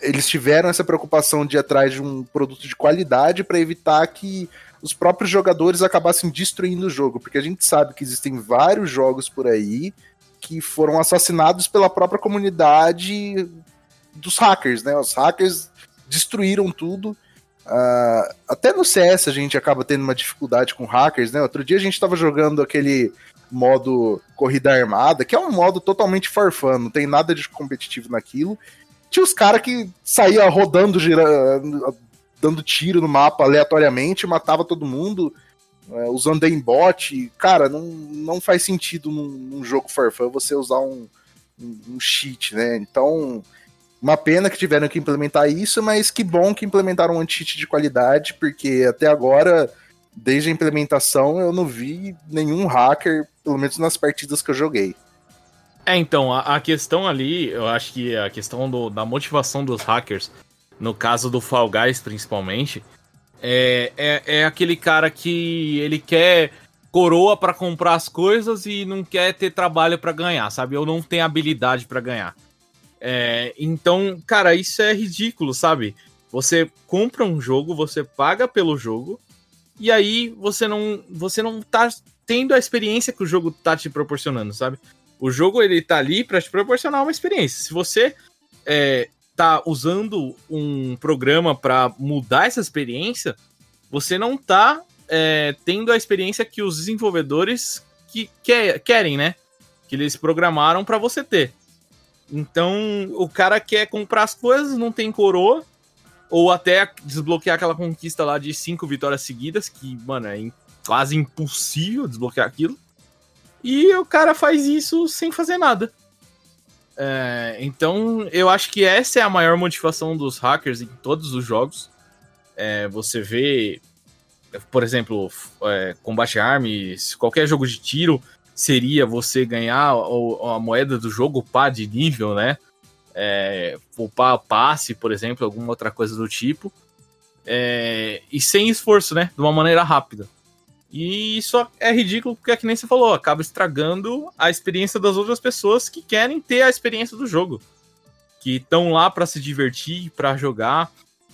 Speaker 2: eles tiveram essa preocupação de ir atrás de um produto de qualidade para evitar que os próprios jogadores acabassem destruindo o jogo, porque a gente sabe que existem vários jogos por aí que foram assassinados pela própria comunidade dos hackers, né? Os hackers destruíram tudo. Uh, até no CS a gente acaba tendo uma dificuldade com hackers, né? Outro dia a gente estava jogando aquele modo corrida armada, que é um modo totalmente farfã, não tem nada de competitivo naquilo. Tinha os caras que saía rodando, girando, dando tiro no mapa aleatoriamente, matava todo mundo, é, usando aimbot. Cara, não, não faz sentido num, num jogo farfã você usar um, um, um cheat, né? Então, uma pena que tiveram que implementar isso, mas que bom que implementaram um anti-cheat de qualidade, porque até agora, desde a implementação, eu não vi nenhum hacker, pelo menos nas partidas que eu joguei.
Speaker 1: É, então, a, a questão ali, eu acho que a questão do, da motivação dos hackers no caso do Fall Guys principalmente, é, é, é aquele cara que ele quer coroa para comprar as coisas e não quer ter trabalho para ganhar, sabe? Ou não tem habilidade para ganhar. É, então, cara, isso é ridículo, sabe? Você compra um jogo, você paga pelo jogo, e aí você não, você não tá tendo a experiência que o jogo tá te proporcionando, sabe? O jogo ele tá ali para te proporcionar uma experiência. Se você é, tá usando um programa para mudar essa experiência, você não tá é, tendo a experiência que os desenvolvedores que quer, querem, né? Que eles programaram para você ter. Então, o cara quer comprar as coisas, não tem coroa, ou até desbloquear aquela conquista lá de cinco vitórias seguidas, que, mano, é quase impossível desbloquear aquilo. E o cara faz isso sem fazer nada. É, então, eu acho que essa é a maior motivação dos hackers em todos os jogos. É, você vê, por exemplo, é, combate arms, qualquer jogo de tiro seria você ganhar a, a moeda do jogo, upar de nível, né? É, upar passe, por exemplo, alguma outra coisa do tipo. É, e sem esforço, né? De uma maneira rápida. E isso é ridículo porque, é que nem você falou, acaba estragando a experiência das outras pessoas que querem ter a experiência do jogo. Que estão lá para se divertir, para jogar.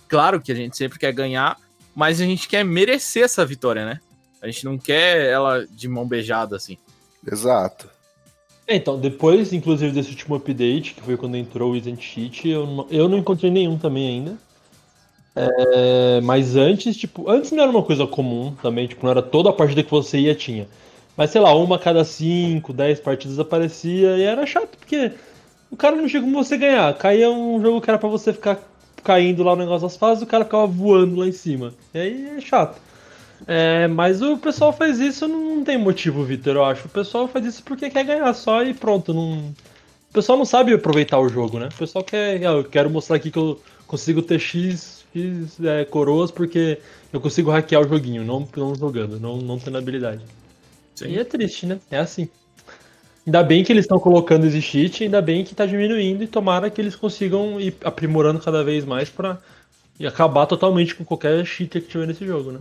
Speaker 1: Claro que a gente sempre quer ganhar, mas a gente quer merecer essa vitória, né? A gente não quer ela de mão beijada assim.
Speaker 2: Exato.
Speaker 3: É, então, depois, inclusive, desse último update, que foi quando entrou o Isn't Cheat, eu não, eu não encontrei nenhum também ainda. É, mas antes, tipo, antes não era uma coisa comum também, tipo, não era toda a partida que você ia tinha. Mas sei lá, uma a cada 5, 10 partidas aparecia e era chato, porque o cara não tinha como você ganhar. Caía um jogo que era pra você ficar caindo lá no negócio das fases, o cara ficava voando lá em cima. E aí é chato. É, mas o pessoal faz isso, não tem motivo, Vitor, eu acho. O pessoal faz isso porque quer ganhar só e pronto. Não... O pessoal não sabe aproveitar o jogo, né? O pessoal quer. Ah, eu quero mostrar aqui que eu consigo ter X fiz é, coroas porque eu consigo hackear o joguinho, não, não jogando, não, não tendo habilidade. Sim. E é triste, né? É assim. Ainda bem que eles estão colocando esse cheat, ainda bem que está diminuindo e tomara que eles consigam ir aprimorando cada vez mais para acabar totalmente com qualquer cheater que tiver nesse jogo, né?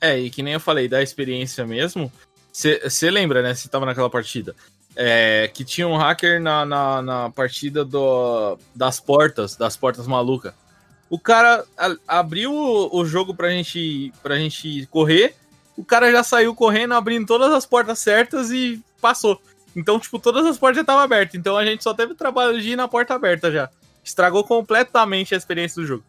Speaker 1: É, e que nem eu falei, da experiência mesmo, você lembra, né? Você tava naquela partida. É, que tinha um hacker na, na, na partida do, das portas, das portas malucas. O cara abriu o jogo pra gente, pra gente correr. O cara já saiu correndo, abrindo todas as portas certas e passou. Então, tipo, todas as portas já estavam abertas. Então a gente só teve o trabalho de ir na porta aberta já. Estragou completamente a experiência do jogo.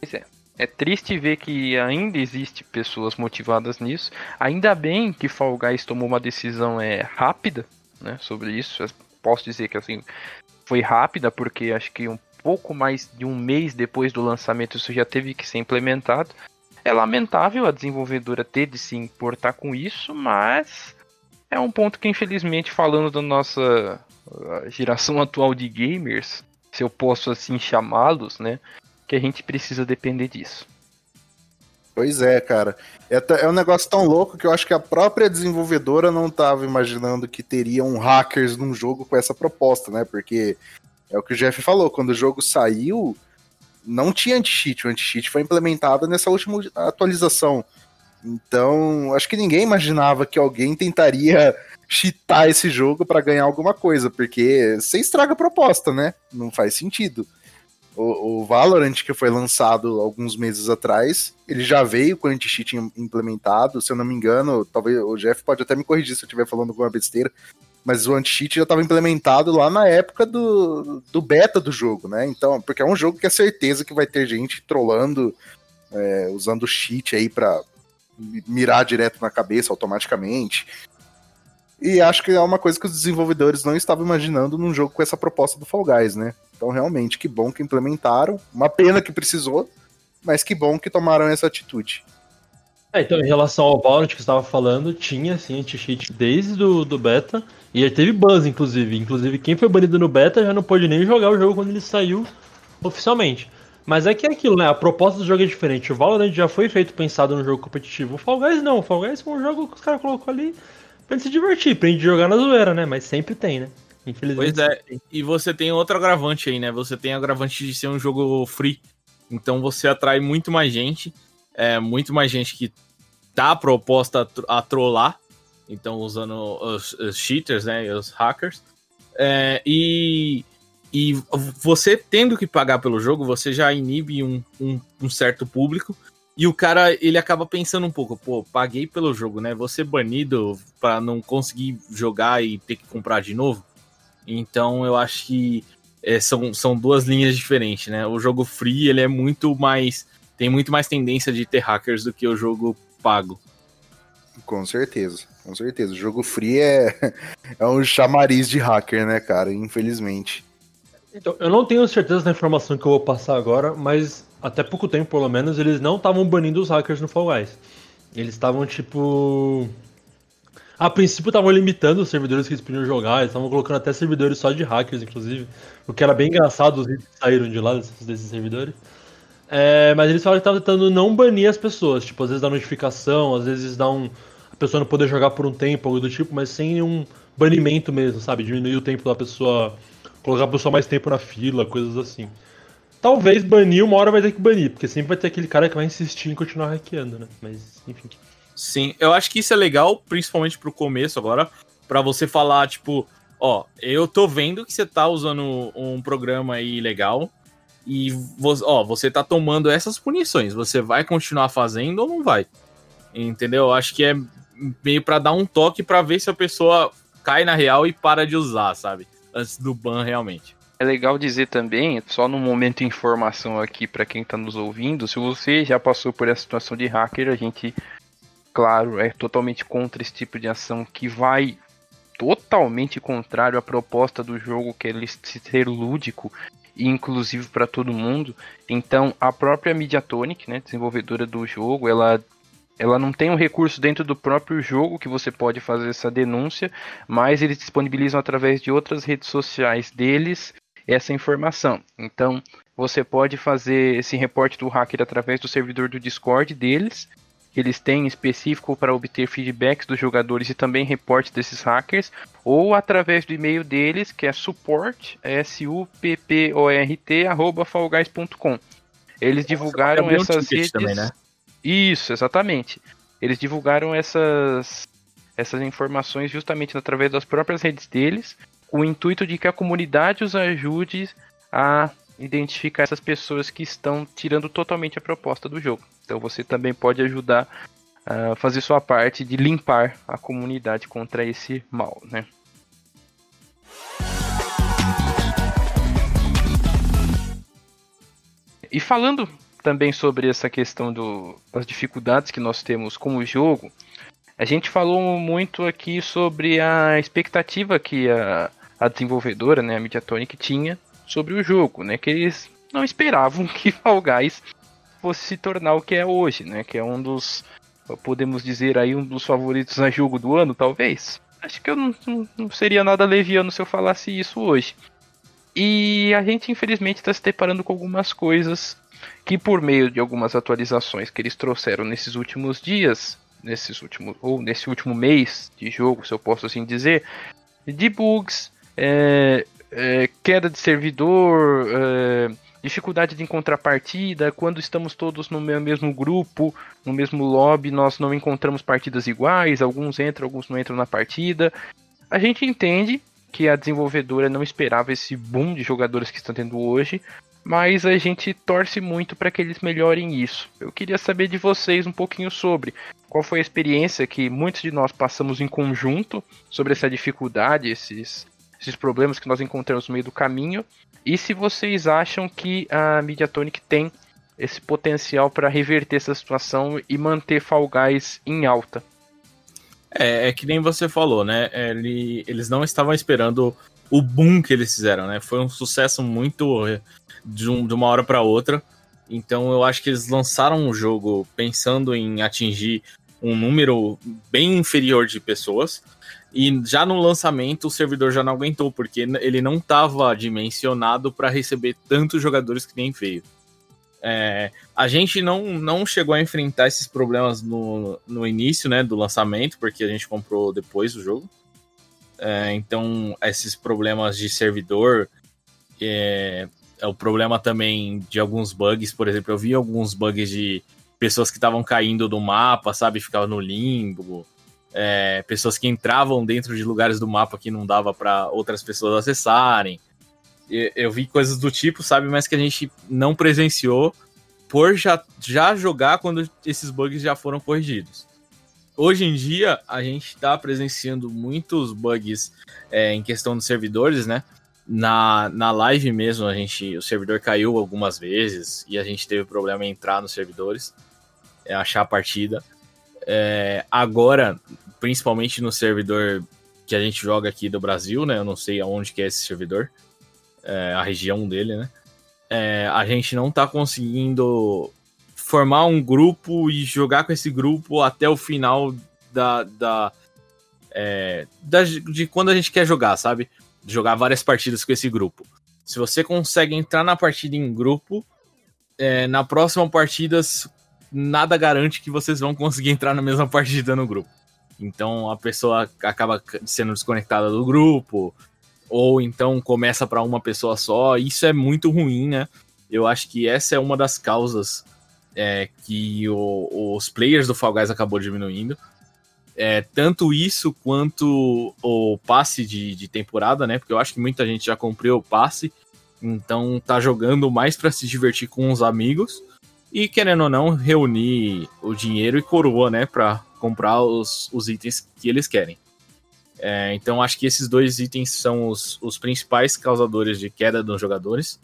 Speaker 4: Pois é. É triste ver que ainda existe pessoas motivadas nisso. Ainda bem que Fall Guys tomou uma decisão é, rápida né, sobre isso. Eu posso dizer que assim foi rápida, porque acho que um pouco mais de um mês depois do lançamento isso já teve que ser implementado. É lamentável a desenvolvedora ter de se importar com isso, mas é um ponto que, infelizmente, falando da nossa geração atual de gamers, se eu posso assim chamá-los, né, que a gente precisa depender disso.
Speaker 2: Pois é, cara. É, é, um negócio tão louco que eu acho que a própria desenvolvedora não estava imaginando que teriam hackers num jogo com essa proposta, né? Porque É o que o Jeff falou, quando o jogo saiu, não tinha anti-cheat, o anti-cheat foi implementado nessa última atualização. Então, acho que ninguém imaginava que alguém tentaria cheatar esse jogo para ganhar alguma coisa, porque você estraga a proposta, né? Não faz sentido. O, o, Valorant, que foi lançado alguns meses atrás, ele já veio com anti-cheat implementado, se eu não me engano, talvez o Jeff pode até me corrigir se eu estiver falando alguma besteira, mas o anti-cheat já estava implementado lá na época do, do beta do jogo, né? Então, porque é um jogo que é certeza que vai ter gente trollando, é, usando cheat aí para mirar direto na cabeça automaticamente. E acho que é uma coisa que os desenvolvedores não estavam imaginando num jogo com essa proposta do Fall Guys, né? Então, realmente, que bom que implementaram. Uma pena que precisou, mas que bom que tomaram essa atitude.
Speaker 3: É, então, em relação ao Valorant que você estava falando, tinha sim anti-cheat desde do, do beta. E ele teve bans, inclusive. Inclusive, quem foi banido no beta já não pôde nem jogar o jogo quando ele saiu oficialmente. Mas é que é aquilo, né? A proposta do jogo é diferente. O Valorant já foi feito pensado no jogo competitivo. O Fall Guys não. O Fall Guys é um jogo que os caras colocou ali pra gente se divertir, pra gente jogar na zoeira, né? Mas sempre tem, né?
Speaker 1: Infelizmente. Pois é. E você tem outro agravante aí, né? Você tem agravante de ser um jogo free. Então você atrai muito mais gente. É, muito mais gente que tá proposta a, trollar. Então, usando os, os cheaters, né? Os hackers. É, e e você tendo que pagar pelo jogo, você já inibe um, um, um, certo público. E o cara, ele acaba pensando um pouco, pô, paguei pelo jogo, né? Vou ser banido para não conseguir jogar e ter que comprar de novo. Então eu acho que é, são, são duas linhas diferentes, né? O jogo free, ele é muito mais. Tem muito mais tendência de ter hackers do que o jogo pago.
Speaker 2: Com certeza, com certeza. O jogo free é, é um chamariz de hacker, né, cara? Infelizmente.
Speaker 3: Então, eu não tenho certeza da informação que eu vou passar agora, mas até pouco tempo, pelo menos, eles não estavam banindo os hackers no Fall Guys. Eles estavam, tipo. A princípio estavam limitando os servidores que eles podiam jogar, eles estavam colocando até servidores só de hackers, inclusive. O que era bem engraçado os vídeos que saíram de lá desses, desses servidores. É, mas eles falaram que estavam tentando não banir as pessoas, tipo, às vezes dá notificação, às vezes dá um. a pessoa não poder jogar por um tempo, algo do tipo, mas sem um banimento mesmo, sabe? Diminuir o tempo da pessoa colocar a pessoa mais tempo na fila, coisas assim. Talvez banir, uma hora vai ter que banir, porque sempre vai ter aquele cara que vai insistir em continuar hackeando, né? Mas, enfim.
Speaker 1: Sim, eu acho que isso é legal, principalmente pro começo agora, para você falar, tipo, ó, eu tô vendo que você tá usando um programa aí legal e, ó, você tá tomando essas punições, você vai continuar fazendo ou não vai? Entendeu? Eu acho que é meio para dar um toque para ver se a pessoa cai na real e para de usar, sabe? antes do ban realmente.
Speaker 4: É legal dizer também, só no momento de informação aqui para quem está nos ouvindo, se você já passou por essa situação de hacker, a gente, claro, é totalmente contra esse tipo de ação que vai totalmente contrário à proposta do jogo, que é ser lúdico e inclusive para todo mundo. Então, a própria Mediatonic, né, desenvolvedora do jogo, ela ela não tem um recurso dentro do próprio jogo que você pode fazer essa denúncia, mas eles disponibilizam através de outras redes sociais deles essa informação. Então, você pode fazer esse reporte do hacker através do servidor do Discord deles. Eles têm específico para obter feedbacks dos jogadores e também reportes desses hackers, ou através do e-mail deles, que é support, s u p p o r t arroba fallguys.com. Eles divulgaram essas redes. Também, né? Isso, exatamente. Eles divulgaram essas, essas informações justamente através das próprias redes deles, o intuito de que a comunidade os ajude a identificar essas pessoas que estão tirando totalmente a proposta do jogo. Então você também pode ajudar a fazer sua parte de limpar a comunidade contra esse mal, né? E falando também sobre essa questão do, das dificuldades que nós temos com o jogo, a gente falou muito aqui sobre a expectativa que a, a desenvolvedora, né, a Mediatonic, tinha sobre o jogo, né, que eles não esperavam que Fall Guys fosse se tornar o que é hoje, né, que é um dos, podemos dizer aí, um dos favoritos a jogo do ano, talvez. Acho que eu não, não seria nada leviano se eu falasse isso hoje. E a gente, infelizmente, está se deparando com algumas coisas que por meio de algumas atualizações que eles trouxeram nesses últimos dias, nesses últimos ou nesse último mês de jogo, se eu posso assim dizer, de bugs, é, é, queda de servidor, é, dificuldade de encontrar partida, quando estamos todos no mesmo grupo, no mesmo lobby, nós não encontramos partidas iguais, alguns entram, alguns não entram na partida. A gente entende que a desenvolvedora não esperava esse boom de jogadores que estão tendo hoje, mas a gente torce muito para que eles melhorem isso. Eu queria saber de vocês um pouquinho sobre qual foi a experiência que muitos de nós passamos em conjunto sobre essa dificuldade, esses, esses problemas que nós encontramos no meio do caminho, e se vocês acham que a Mediatonic tem esse potencial para reverter essa situação e manter Fall Guys em alta.
Speaker 1: É, é que nem você falou, né? Ele, eles não estavam esperando o boom que eles fizeram, né? Foi um sucesso muito de, um, de uma hora para outra. Então eu acho que eles lançaram o jogo pensando em atingir um número bem inferior de pessoas. E já no lançamento o servidor já não aguentou, porque ele não estava dimensionado para receber tantos jogadores que nem veio. É, a gente não, não chegou a enfrentar esses problemas no, no início né, do lançamento, porque a gente comprou depois do jogo. É, então, esses problemas de servidor, é, é, o problema também de alguns bugs, por exemplo, eu vi alguns bugs de pessoas que estavam caindo do mapa, sabe, ficavam no limbo, é, pessoas que entravam dentro de lugares do mapa que não dava para outras pessoas acessarem. Eu, eu vi coisas do tipo, sabe, mas que a gente não presenciou por já, já jogar quando esses bugs já foram corrigidos. Hoje em dia, a gente está presenciando muitos bugs é, em questão dos servidores, né? Na, na live mesmo, a gente, o servidor caiu algumas vezes e a gente teve problema em entrar nos servidores, é, achar a partida. É, agora, principalmente no servidor que a gente joga aqui do Brasil, né? Eu não sei aonde que é esse servidor, é, a região dele, né? É, a gente não tá conseguindo formar um grupo e jogar com esse grupo até o final da, da, é, da de quando a gente quer jogar, sabe? jogar várias partidas com esse grupo. Se você consegue entrar na partida em grupo, é, na próxima partida, nada garante que vocês vão conseguir entrar na mesma partida no grupo. Então a pessoa acaba sendo desconectada do grupo, ou então começa para uma pessoa só. Isso é muito ruim, né? Eu acho que essa é uma das causas é, que o, os players do Fall Guys acabou diminuindo. É, tanto isso quanto o passe de, de temporada, né? Porque eu acho que muita gente já comprou o passe, então tá jogando mais para se divertir com os amigos e, querendo ou não, reunir o dinheiro e coroa, né? Pra comprar os, os itens que eles querem. É, então acho que esses dois itens são os, os principais causadores de queda dos jogadores.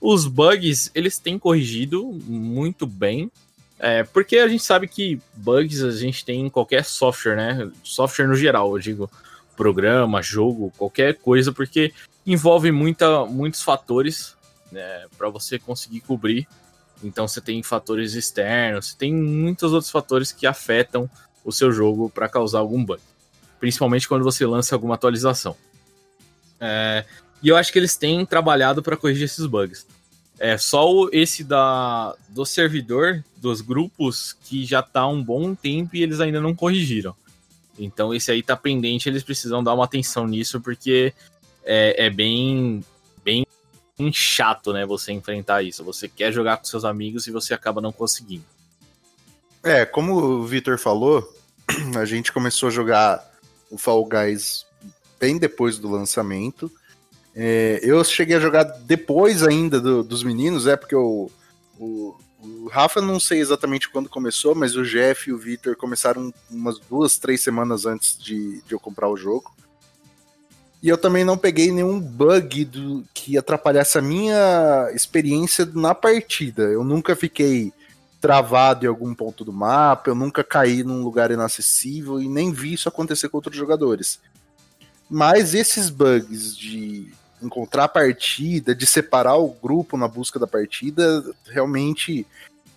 Speaker 1: Os bugs, eles têm corrigido muito bem. É, porque a gente sabe que bugs a gente tem em qualquer software, né? Software no geral, eu digo programa, jogo, qualquer coisa, porque envolve muita, muitos fatores né, para você conseguir cobrir. Então você tem fatores externos, você tem muitos outros fatores que afetam o seu jogo para causar algum bug, principalmente quando você lança alguma atualização. É, e eu acho que eles têm trabalhado para corrigir esses bugs. É só esse da do servidor dos grupos que já tá um bom tempo e eles ainda não corrigiram. Então esse aí tá pendente, eles precisam dar uma atenção nisso porque é, é bem bem chato, né, você enfrentar isso. Você quer jogar com seus amigos e você acaba não conseguindo.
Speaker 2: É, como o Vitor falou, a gente começou a jogar o Fall Guys bem depois do lançamento. É, eu cheguei a jogar depois ainda do, dos meninos, é porque o, o, Rafa não sei exatamente quando começou, mas o Jeff e o Victor começaram umas duas, três semanas antes de, de eu comprar o jogo. E eu também não peguei nenhum bug do, que atrapalhasse a minha experiência na partida. Eu nunca fiquei travado em algum ponto do mapa, eu nunca caí num lugar inacessível e nem vi isso acontecer com outros jogadores. Mas esses bugs de encontrar a partida, de separar o grupo na busca da partida, realmente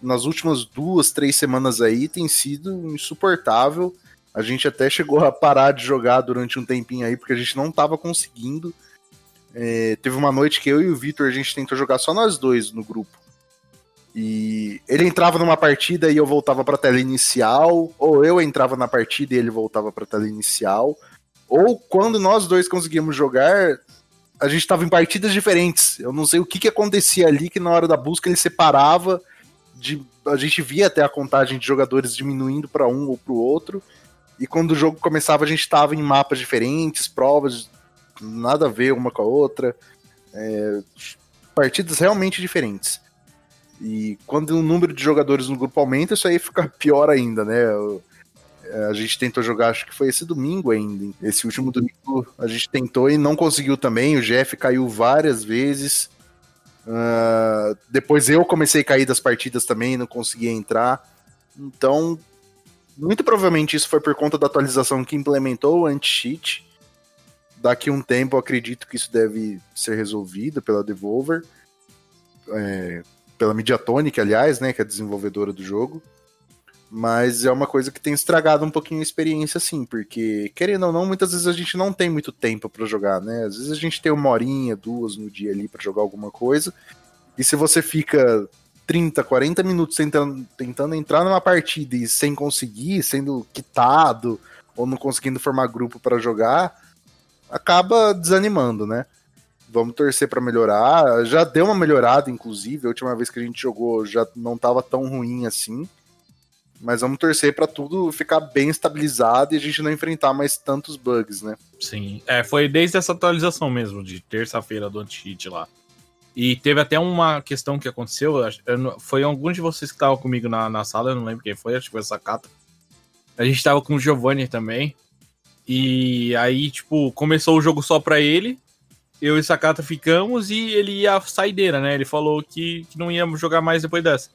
Speaker 2: nas últimas duas, três semanas aí tem sido insuportável. A gente até chegou a parar de jogar durante um tempinho aí, porque a gente não tava conseguindo. É, teve uma noite que eu e o Vitor a gente tentou jogar só nós dois no grupo. E ele entrava numa partida e eu voltava para tela inicial, ou eu entrava na partida e ele voltava para tela inicial. Ou quando nós dois conseguíamos jogar, a gente tava em partidas diferentes. Eu não sei o que que acontecia ali, que na hora da busca ele separava, de, a gente via até a contagem de jogadores diminuindo para um ou para o outro. E quando o jogo começava, a gente estava em mapas diferentes, provas, nada a ver uma com a outra. É, partidas realmente diferentes. E quando o número de jogadores no grupo aumenta, isso aí fica pior ainda, né? A gente tentou jogar, acho que foi esse domingo ainda. Esse último domingo a gente tentou e não conseguiu também. O Jeff caiu várias vezes. Uh, depois eu comecei a cair das partidas também, não conseguia entrar. Então, muito provavelmente isso foi por conta da atualização que implementou o anti-cheat. Daqui um tempo acredito que isso deve ser resolvido pela Devolver. É, pela Mediatonic, aliás, né, que é a desenvolvedora do jogo. Mas é uma coisa que tem estragado um pouquinho a experiência, sim, porque, querendo ou não, muitas vezes a gente não tem muito tempo para jogar, né? Às vezes a gente tem uma horinha, duas no dia ali para jogar alguma coisa, e se você fica 30, 40 minutos tentando, tentando entrar numa partida e sem conseguir, sendo quitado, ou não conseguindo formar grupo para jogar, acaba desanimando, né? Vamos torcer para melhorar. Já deu uma melhorada, inclusive. A última vez que a gente jogou já não estava tão ruim assim. Mas vamos torcer para tudo ficar bem estabilizado e a gente não enfrentar mais tantos bugs, né?
Speaker 1: Sim. É, foi desde essa atualização mesmo, de terça-feira do anti-cheat lá. E teve até uma questão que aconteceu. Foi algum de vocês que estavam comigo na, na sala, eu não lembro quem foi, acho que foi essa cata. A gente tava com o Giovanni também. E aí, tipo, começou o jogo só pra ele eu e Sakata ficamos e ele ia saideira, né? Ele falou que, que não ia jogar mais depois dessa.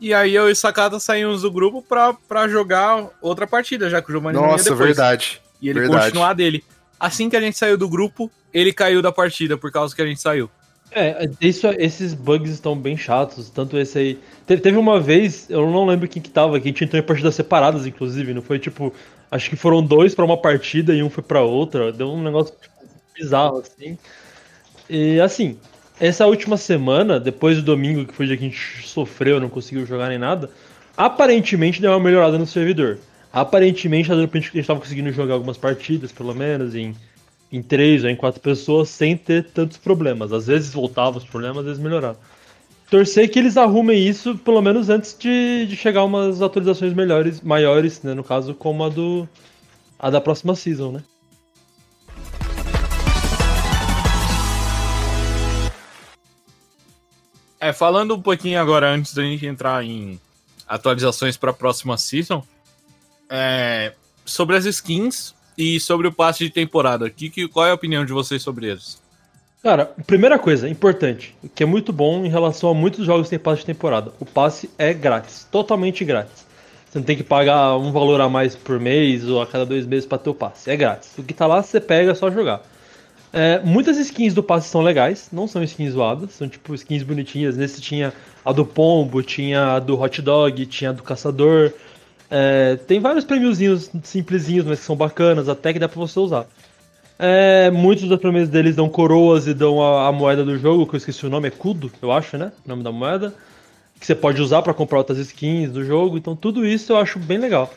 Speaker 1: E aí eu e Sakata saímos do grupo pra, pra jogar outra partida, já que o Giovanni
Speaker 2: Nossa, não ia depois. verdade.
Speaker 1: E ele
Speaker 2: verdade.
Speaker 1: continuar dele. Assim que a gente saiu do grupo, ele caiu da partida por causa que a gente saiu.
Speaker 3: É, isso, esses bugs estão bem chatos, tanto esse aí. Teve, teve uma vez, eu não lembro quem que tava, que a gente entrou em partidas separadas, inclusive, não foi tipo. Acho que foram dois para uma partida e um foi para outra. Deu um negócio tipo, bizarro, assim. E assim, essa última semana, depois do domingo, que foi o dia que a gente sofreu, não conseguiu jogar nem nada, aparentemente deu uma melhorada no servidor. Aparentemente, a gente estava conseguindo jogar algumas partidas, pelo menos, em, em três ou em quatro pessoas, sem ter tantos problemas. Às vezes voltavam os problemas, às vezes melhoravam. Torcer que eles arrumem isso, pelo menos antes de, de chegar umas atualizações melhores, maiores, né? No caso, como a do. a da próxima season, né?
Speaker 1: É, falando um pouquinho agora, antes da gente entrar em atualizações para a próxima season, é, sobre as skins e sobre o passe de temporada. Que, que, qual é a opinião de vocês sobre eles?
Speaker 3: Cara, primeira coisa, importante, que é muito bom em relação a muitos jogos que tem passe de temporada. O passe é grátis, totalmente grátis. Você não tem que pagar um valor a mais por mês ou a cada dois meses para ter o passe. É grátis. O que tá lá, você pega, é só jogar. É, muitas skins do passe são legais, não são skins zoadas, são tipo skins bonitinhas. Nesse tinha a do pombo, tinha a do hot dog, tinha a do caçador. É, tem vários prêmiozinhos simplesinhos, mas que são bacanas, até que dá pra você usar. É, muitos dos prêmios deles dão coroas e dão a, a, moeda do jogo, que eu esqueci o nome, é Kudo, eu acho, né? O nome da moeda. Que você pode usar para comprar outras skins do jogo. Então tudo isso eu acho bem legal.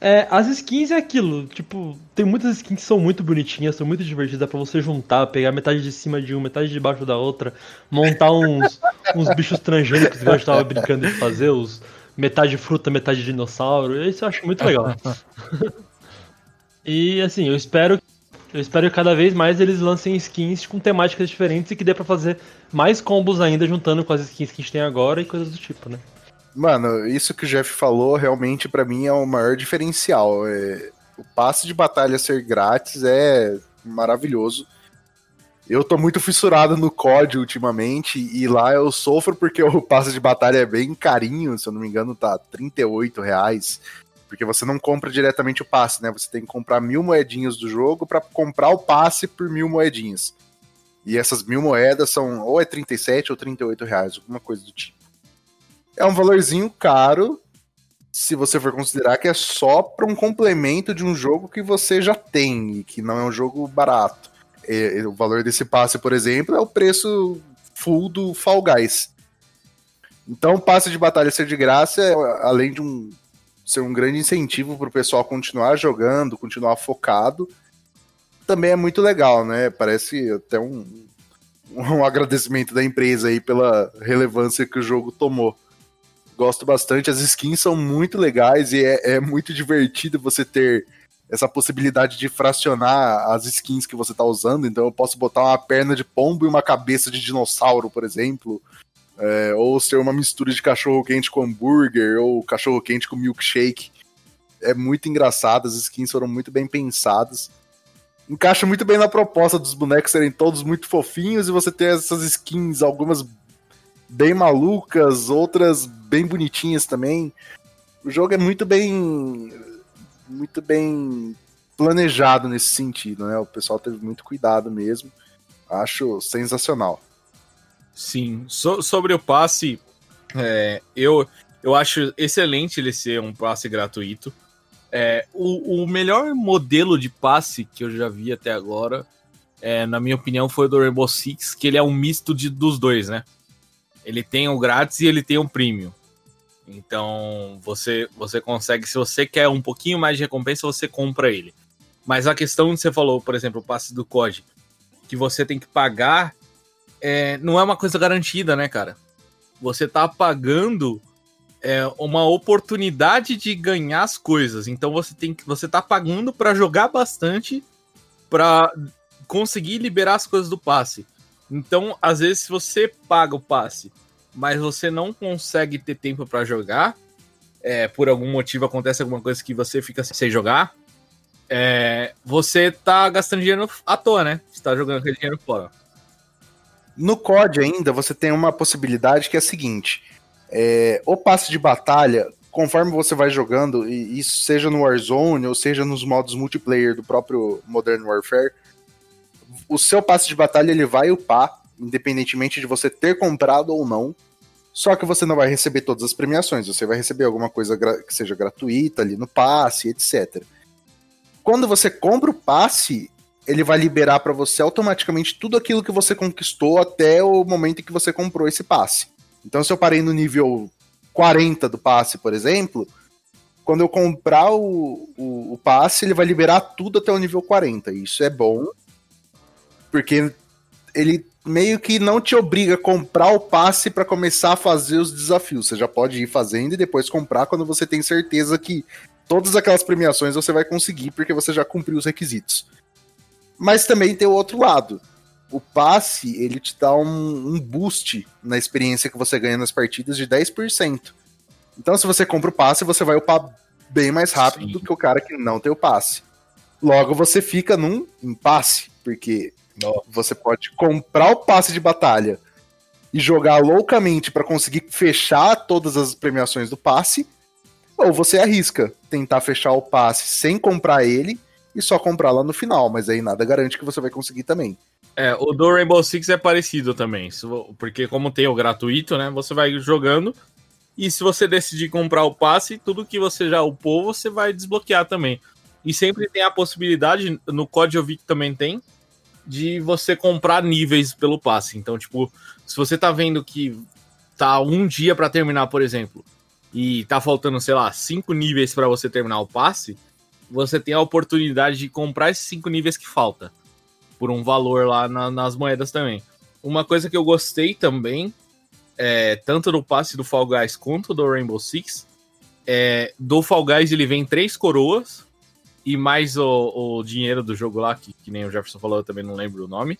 Speaker 3: É, as skins é aquilo, tipo, tem muitas skins que são muito bonitinhas, são muito divertidas, dá pra você juntar, pegar metade de cima de uma, metade de baixo da outra, montar uns, uns bichos transgênicos que eu estava brincando de fazer, os metade fruta, metade dinossauro, isso eu acho muito legal. e assim, eu espero eu espero que cada vez mais eles lancem skins com temáticas diferentes e que dê pra fazer mais combos ainda juntando com as skins que a gente tem agora e coisas do tipo, né?
Speaker 2: Mano, isso que o Jeff falou realmente para mim é o maior diferencial. É, o passe de batalha ser grátis é maravilhoso. Eu tô muito fissurado no COD ultimamente e lá eu sofro porque o passe de batalha é bem carinho, se eu não me engano tá 38 reais. Porque você não compra diretamente o passe, né? Você tem que comprar mil moedinhas do jogo para comprar o passe por mil moedinhas. E essas mil moedas são ou é 37 ou 38 reais, alguma coisa do tipo é um valorzinho caro se você for considerar que é só para um complemento de um jogo que você já tem e que não é um jogo barato. É, o valor desse passe, por exemplo, é o preço full do Fall Guys. Então, o passe de batalha ser de graça, é, além de um, ser um grande incentivo para o pessoal continuar jogando, continuar focado, também é muito legal, né? Parece até um, um agradecimento da empresa aí pela relevância que o jogo tomou. Gosto bastante, as skins são muito legais e é, é muito divertido você ter essa possibilidade de fracionar as skins que você tá usando. Então eu posso botar uma perna de pombo e uma cabeça de dinossauro, por exemplo. É, ou ser uma mistura de cachorro quente com hambúrguer, ou cachorro quente com milkshake. É muito engraçado, as skins foram muito bem pensadas. Encaixa muito bem na proposta dos bonecos serem todos muito fofinhos e você ter essas skins, algumas bem malucas, outras bem bonitinhas também. O jogo é muito bem muito bem planejado nesse sentido, né? O pessoal teve muito cuidado mesmo. Acho sensacional.
Speaker 1: Sim. So, sobre o passe, é, eu, eu acho excelente ele ser um passe gratuito. É, o, o melhor modelo de passe que eu já vi até agora, é, na minha opinião, foi o do Rainbow Six, que ele é um misto de, dos dois, né? Ele tem o grátis e ele tem o premium. Então, você você consegue, se você quer um pouquinho mais de recompensa, você compra ele. Mas a questão que você falou, por exemplo, o passe do COD, que você tem que pagar, é, não é uma coisa garantida, né, cara? Você tá pagando é, uma oportunidade de ganhar as coisas. Então você tem que você tá pagando para jogar bastante para conseguir liberar as coisas do passe. Então, às vezes, se você paga o passe mas você não consegue ter tempo para jogar, é, por algum motivo acontece alguma coisa que você fica sem jogar, é, você tá gastando dinheiro à toa, né? Você tá jogando aquele dinheiro fora.
Speaker 2: No COD ainda, você tem uma possibilidade que é a seguinte: é, o passe de batalha, conforme você vai jogando, e isso seja no Warzone ou seja nos modos multiplayer do próprio Modern Warfare, o seu passe de batalha ele vai upar, independentemente de você ter comprado ou não. Só que você não vai receber todas as premiações, você vai receber alguma coisa que seja gratuita ali no passe, etc. Quando você compra o passe, ele vai liberar para você automaticamente tudo aquilo que você conquistou até o momento em que você comprou esse passe. Então, se eu parei no nível 40 do passe, por exemplo, quando eu comprar o, o, o passe, ele vai liberar tudo até o nível 40. Isso é bom, porque ele meio que não te obriga a comprar o passe para começar a fazer os desafios. Você já pode ir fazendo e depois comprar quando você tem certeza que todas aquelas premiações você vai conseguir porque você já cumpriu os requisitos. Mas também tem o outro lado. O passe, ele te dá um, um boost na experiência que você ganha nas partidas de 10%. Então, se você compra o passe, você vai upar bem mais rápido Sim. do que o cara que não tem o passe. Logo, você fica num impasse, porque você pode comprar o passe de batalha e jogar loucamente para conseguir fechar todas as premiações do passe, ou você arrisca tentar fechar o passe sem comprar ele e só comprar lá no final, mas aí nada garante que você vai conseguir também.
Speaker 1: É, o do Rainbow Six é parecido também, porque como tem o gratuito, né, você vai jogando e se você decidir comprar o passe, tudo que você já upou, você vai desbloquear também. E sempre tem a possibilidade, no COD eu vi que também tem, de você comprar níveis pelo passe. Então, tipo, se você tá vendo que tá um dia para terminar, por exemplo, e tá faltando, sei lá, cinco níveis para você terminar o passe, você tem a oportunidade de comprar esses cinco níveis que falta por um valor lá na, nas moedas também. Uma coisa que eu gostei também, é, tanto do passe do Fall Guys quanto do Rainbow Six, é, do Fall Guys ele vem três coroas, e mais o, o dinheiro do jogo lá, que, que, nem o Jefferson falou, eu também não lembro o nome.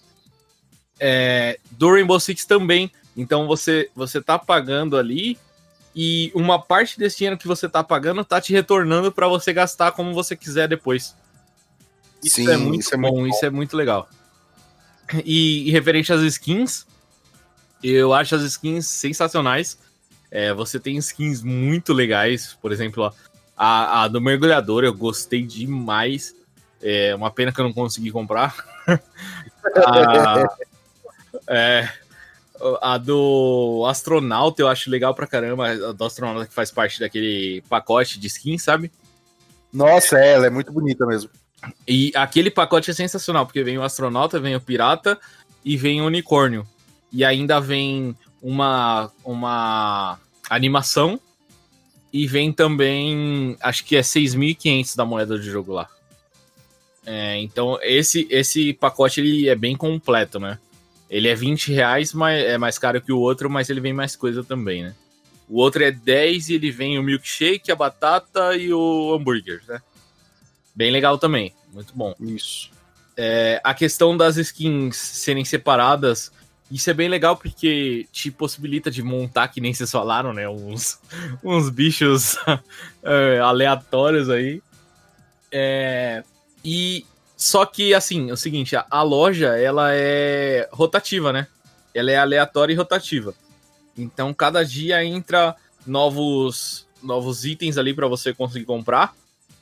Speaker 1: É, do Rainbow Six também. Então você, você tá pagando ali e uma parte desse dinheiro que você tá pagando tá te retornando para você gastar como você quiser depois. Isso Sim, é muito isso bom, é muito isso é muito legal. E, e, referente às skins, eu acho as skins sensacionais. É, você tem skins muito legais, por exemplo, ó, a, a do mergulhador eu gostei demais. É uma pena que eu não consegui comprar. a, é, a do astronauta eu acho legal pra caramba. A do astronauta que faz parte daquele pacote de skin, sabe?
Speaker 2: Nossa, é, ela é muito bonita mesmo.
Speaker 1: E aquele pacote é sensacional, porque vem o astronauta, vem o pirata e vem o unicórnio. E ainda vem uma, uma animação e vem também, acho que é 6.500 da moeda de jogo lá. É, então esse esse pacote ele é bem completo, né? Ele é 20 reais, mas é mais caro que o outro, mas ele vem mais coisa também, né? O outro é 10 e ele vem o milkshake, a batata e o hambúrguer, né? Bem legal também, muito bom.
Speaker 2: Isso.
Speaker 1: É, a questão das skins serem separadas, isso é bem legal porque te possibilita de montar, que nem vocês falaram, né? Uns, uns bichos é, aleatórios aí. É, e só que, assim, é o seguinte, a, a loja, ela é rotativa, né? Ela é aleatória e rotativa. Então, cada dia entra novos, novos itens ali para você conseguir comprar.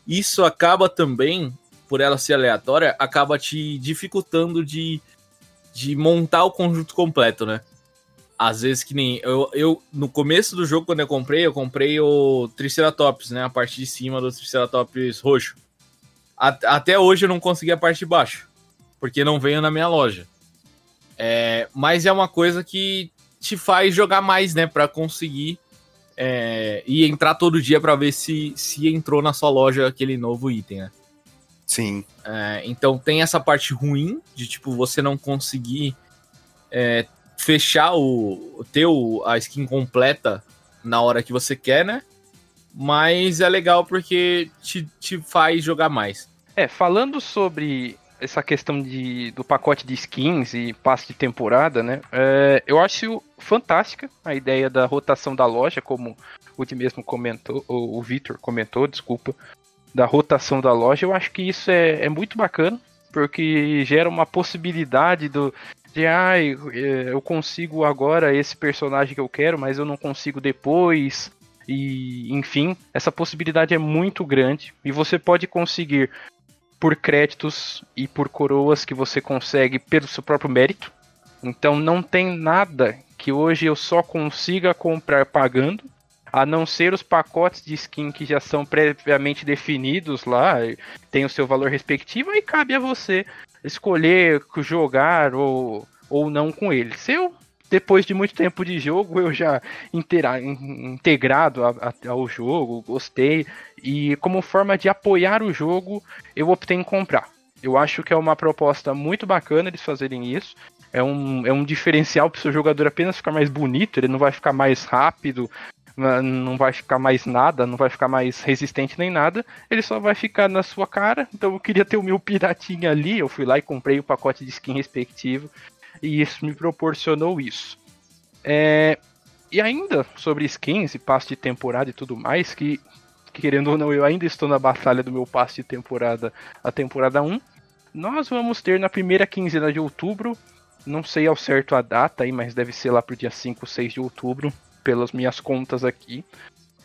Speaker 1: Isso acaba também, por ela ser aleatória, acaba te dificultando de, de montar o conjunto completo, né? Às vezes que nem eu, eu no começo do jogo quando eu comprei, eu comprei o Triceratops, né, a parte de cima do Triceratops roxo. Até hoje eu não consegui a parte de baixo, porque não veio na minha loja. É, mas é uma coisa que te faz jogar mais, né, para conseguir é, e entrar todo dia para ver se, se entrou na sua loja aquele novo item, né?
Speaker 2: Sim.
Speaker 1: É, então tem essa parte ruim de tipo você não conseguir é, fechar o ter o, a skin completa na hora que você quer, né? Mas é legal porque te, te faz jogar mais.
Speaker 4: É, falando sobre essa questão de, do pacote de skins e passe de temporada, né? É, eu acho fantástica a ideia da rotação da loja, como o Di mesmo comentou, o, o Victor comentou, desculpa, da rotação da loja. Eu acho que isso é, é muito bacana, porque gera uma possibilidade do, de ah, eu consigo agora esse personagem que eu quero, mas eu não consigo depois. E, enfim, essa possibilidade é muito grande e você pode conseguir por créditos e por coroas que você consegue pelo seu próprio mérito. Então não tem nada que hoje eu só consiga comprar pagando, a não ser os pacotes de skin que já são previamente definidos lá, tem o seu valor respectivo e cabe a você escolher jogar ou, ou não com ele. Se eu depois de muito tempo de jogo, eu já intera integrado a, a, ao jogo, gostei. E como forma de apoiar o jogo, eu optei em comprar. Eu acho que é uma proposta muito bacana eles fazerem isso. É um, é um diferencial para o seu jogador apenas ficar mais bonito, ele não vai ficar mais rápido, não vai ficar mais nada, não vai ficar mais resistente nem nada, ele só vai ficar na sua cara. Então eu queria ter o meu piratinha ali, eu fui lá e comprei o pacote de skin respectivo e isso me proporcionou isso. É, e ainda sobre skins e passe de temporada e tudo mais, que querendo ou não, eu ainda estou na batalha do meu passe de temporada, a temporada 1. Nós vamos ter na primeira quinzena de outubro, não sei ao certo a data aí, mas deve ser lá pro dia 5, 6 de outubro, pelas minhas contas aqui.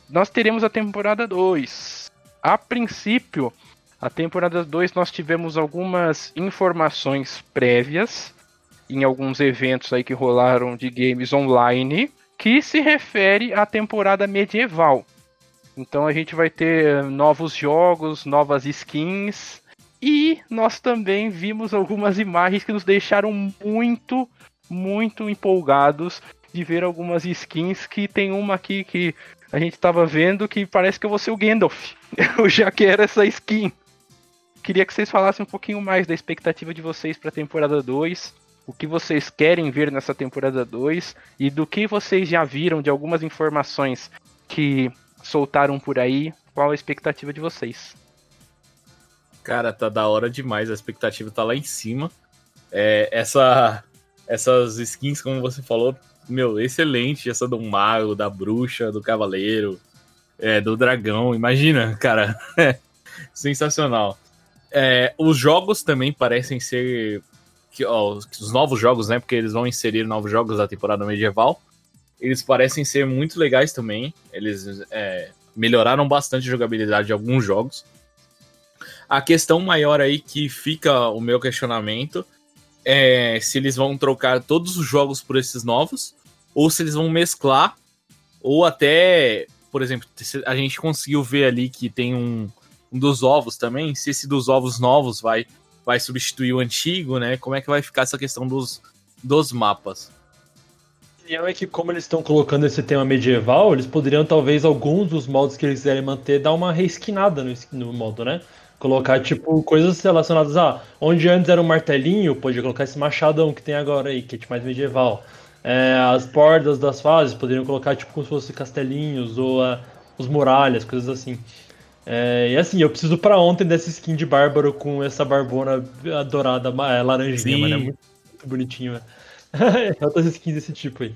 Speaker 4: Nós teremos a temporada 2. A princípio, a temporada 2 nós tivemos algumas informações prévias em alguns eventos aí que rolaram de games online, que se refere à temporada medieval. Então a gente vai ter novos jogos, novas skins e nós também vimos algumas imagens que nos deixaram muito, muito empolgados de ver algumas skins que tem uma aqui que a gente estava vendo que parece que eu vou ser o Gandalf. Eu já quero essa skin. Queria que vocês falassem um pouquinho mais da expectativa de vocês para a temporada 2 o que vocês querem ver nessa temporada 2 e do que vocês já viram de algumas informações que soltaram por aí. Qual a expectativa de vocês?
Speaker 1: Cara, tá da hora demais, a expectativa tá lá em cima. É, essa, essas skins, como você falou, meu, excelente. Essa do mago, da bruxa, do cavaleiro, é, do dragão. Imagina, cara, sensacional. É, os jogos também parecem ser que, ó, os novos jogos, né? Porque eles vão inserir novos jogos da temporada medieval. Eles parecem ser muito legais também. Eles é, melhoraram bastante a jogabilidade de alguns jogos. A questão maior aí que fica o meu questionamento é se eles vão trocar todos os jogos por esses novos, ou se eles vão mesclar, ou até, por exemplo, a gente conseguiu ver ali que tem um, um dos ovos também, se esse dos ovos novos vai vai substituir o antigo, né? Como é que vai ficar essa questão dos, dos mapas?
Speaker 3: Opinião é que como eles estão colocando esse tema medieval, eles poderiam talvez alguns dos modos que eles quiserem manter dar uma reesquinada no, no modo, né? Colocar, tipo, coisas relacionadas a onde antes era um martelinho, podia colocar esse machadão que tem agora aí, que é mais medieval. É, as portas das fases poderiam colocar, tipo, como se fossem castelinhos ou uh, os muralhas, coisas assim. É, e assim, eu preciso para ontem dessa skin de bárbaro com essa barbona dourada, é, laranjinha, mano. É muito, muito bonitinho, né? Outras skins desse tipo aí.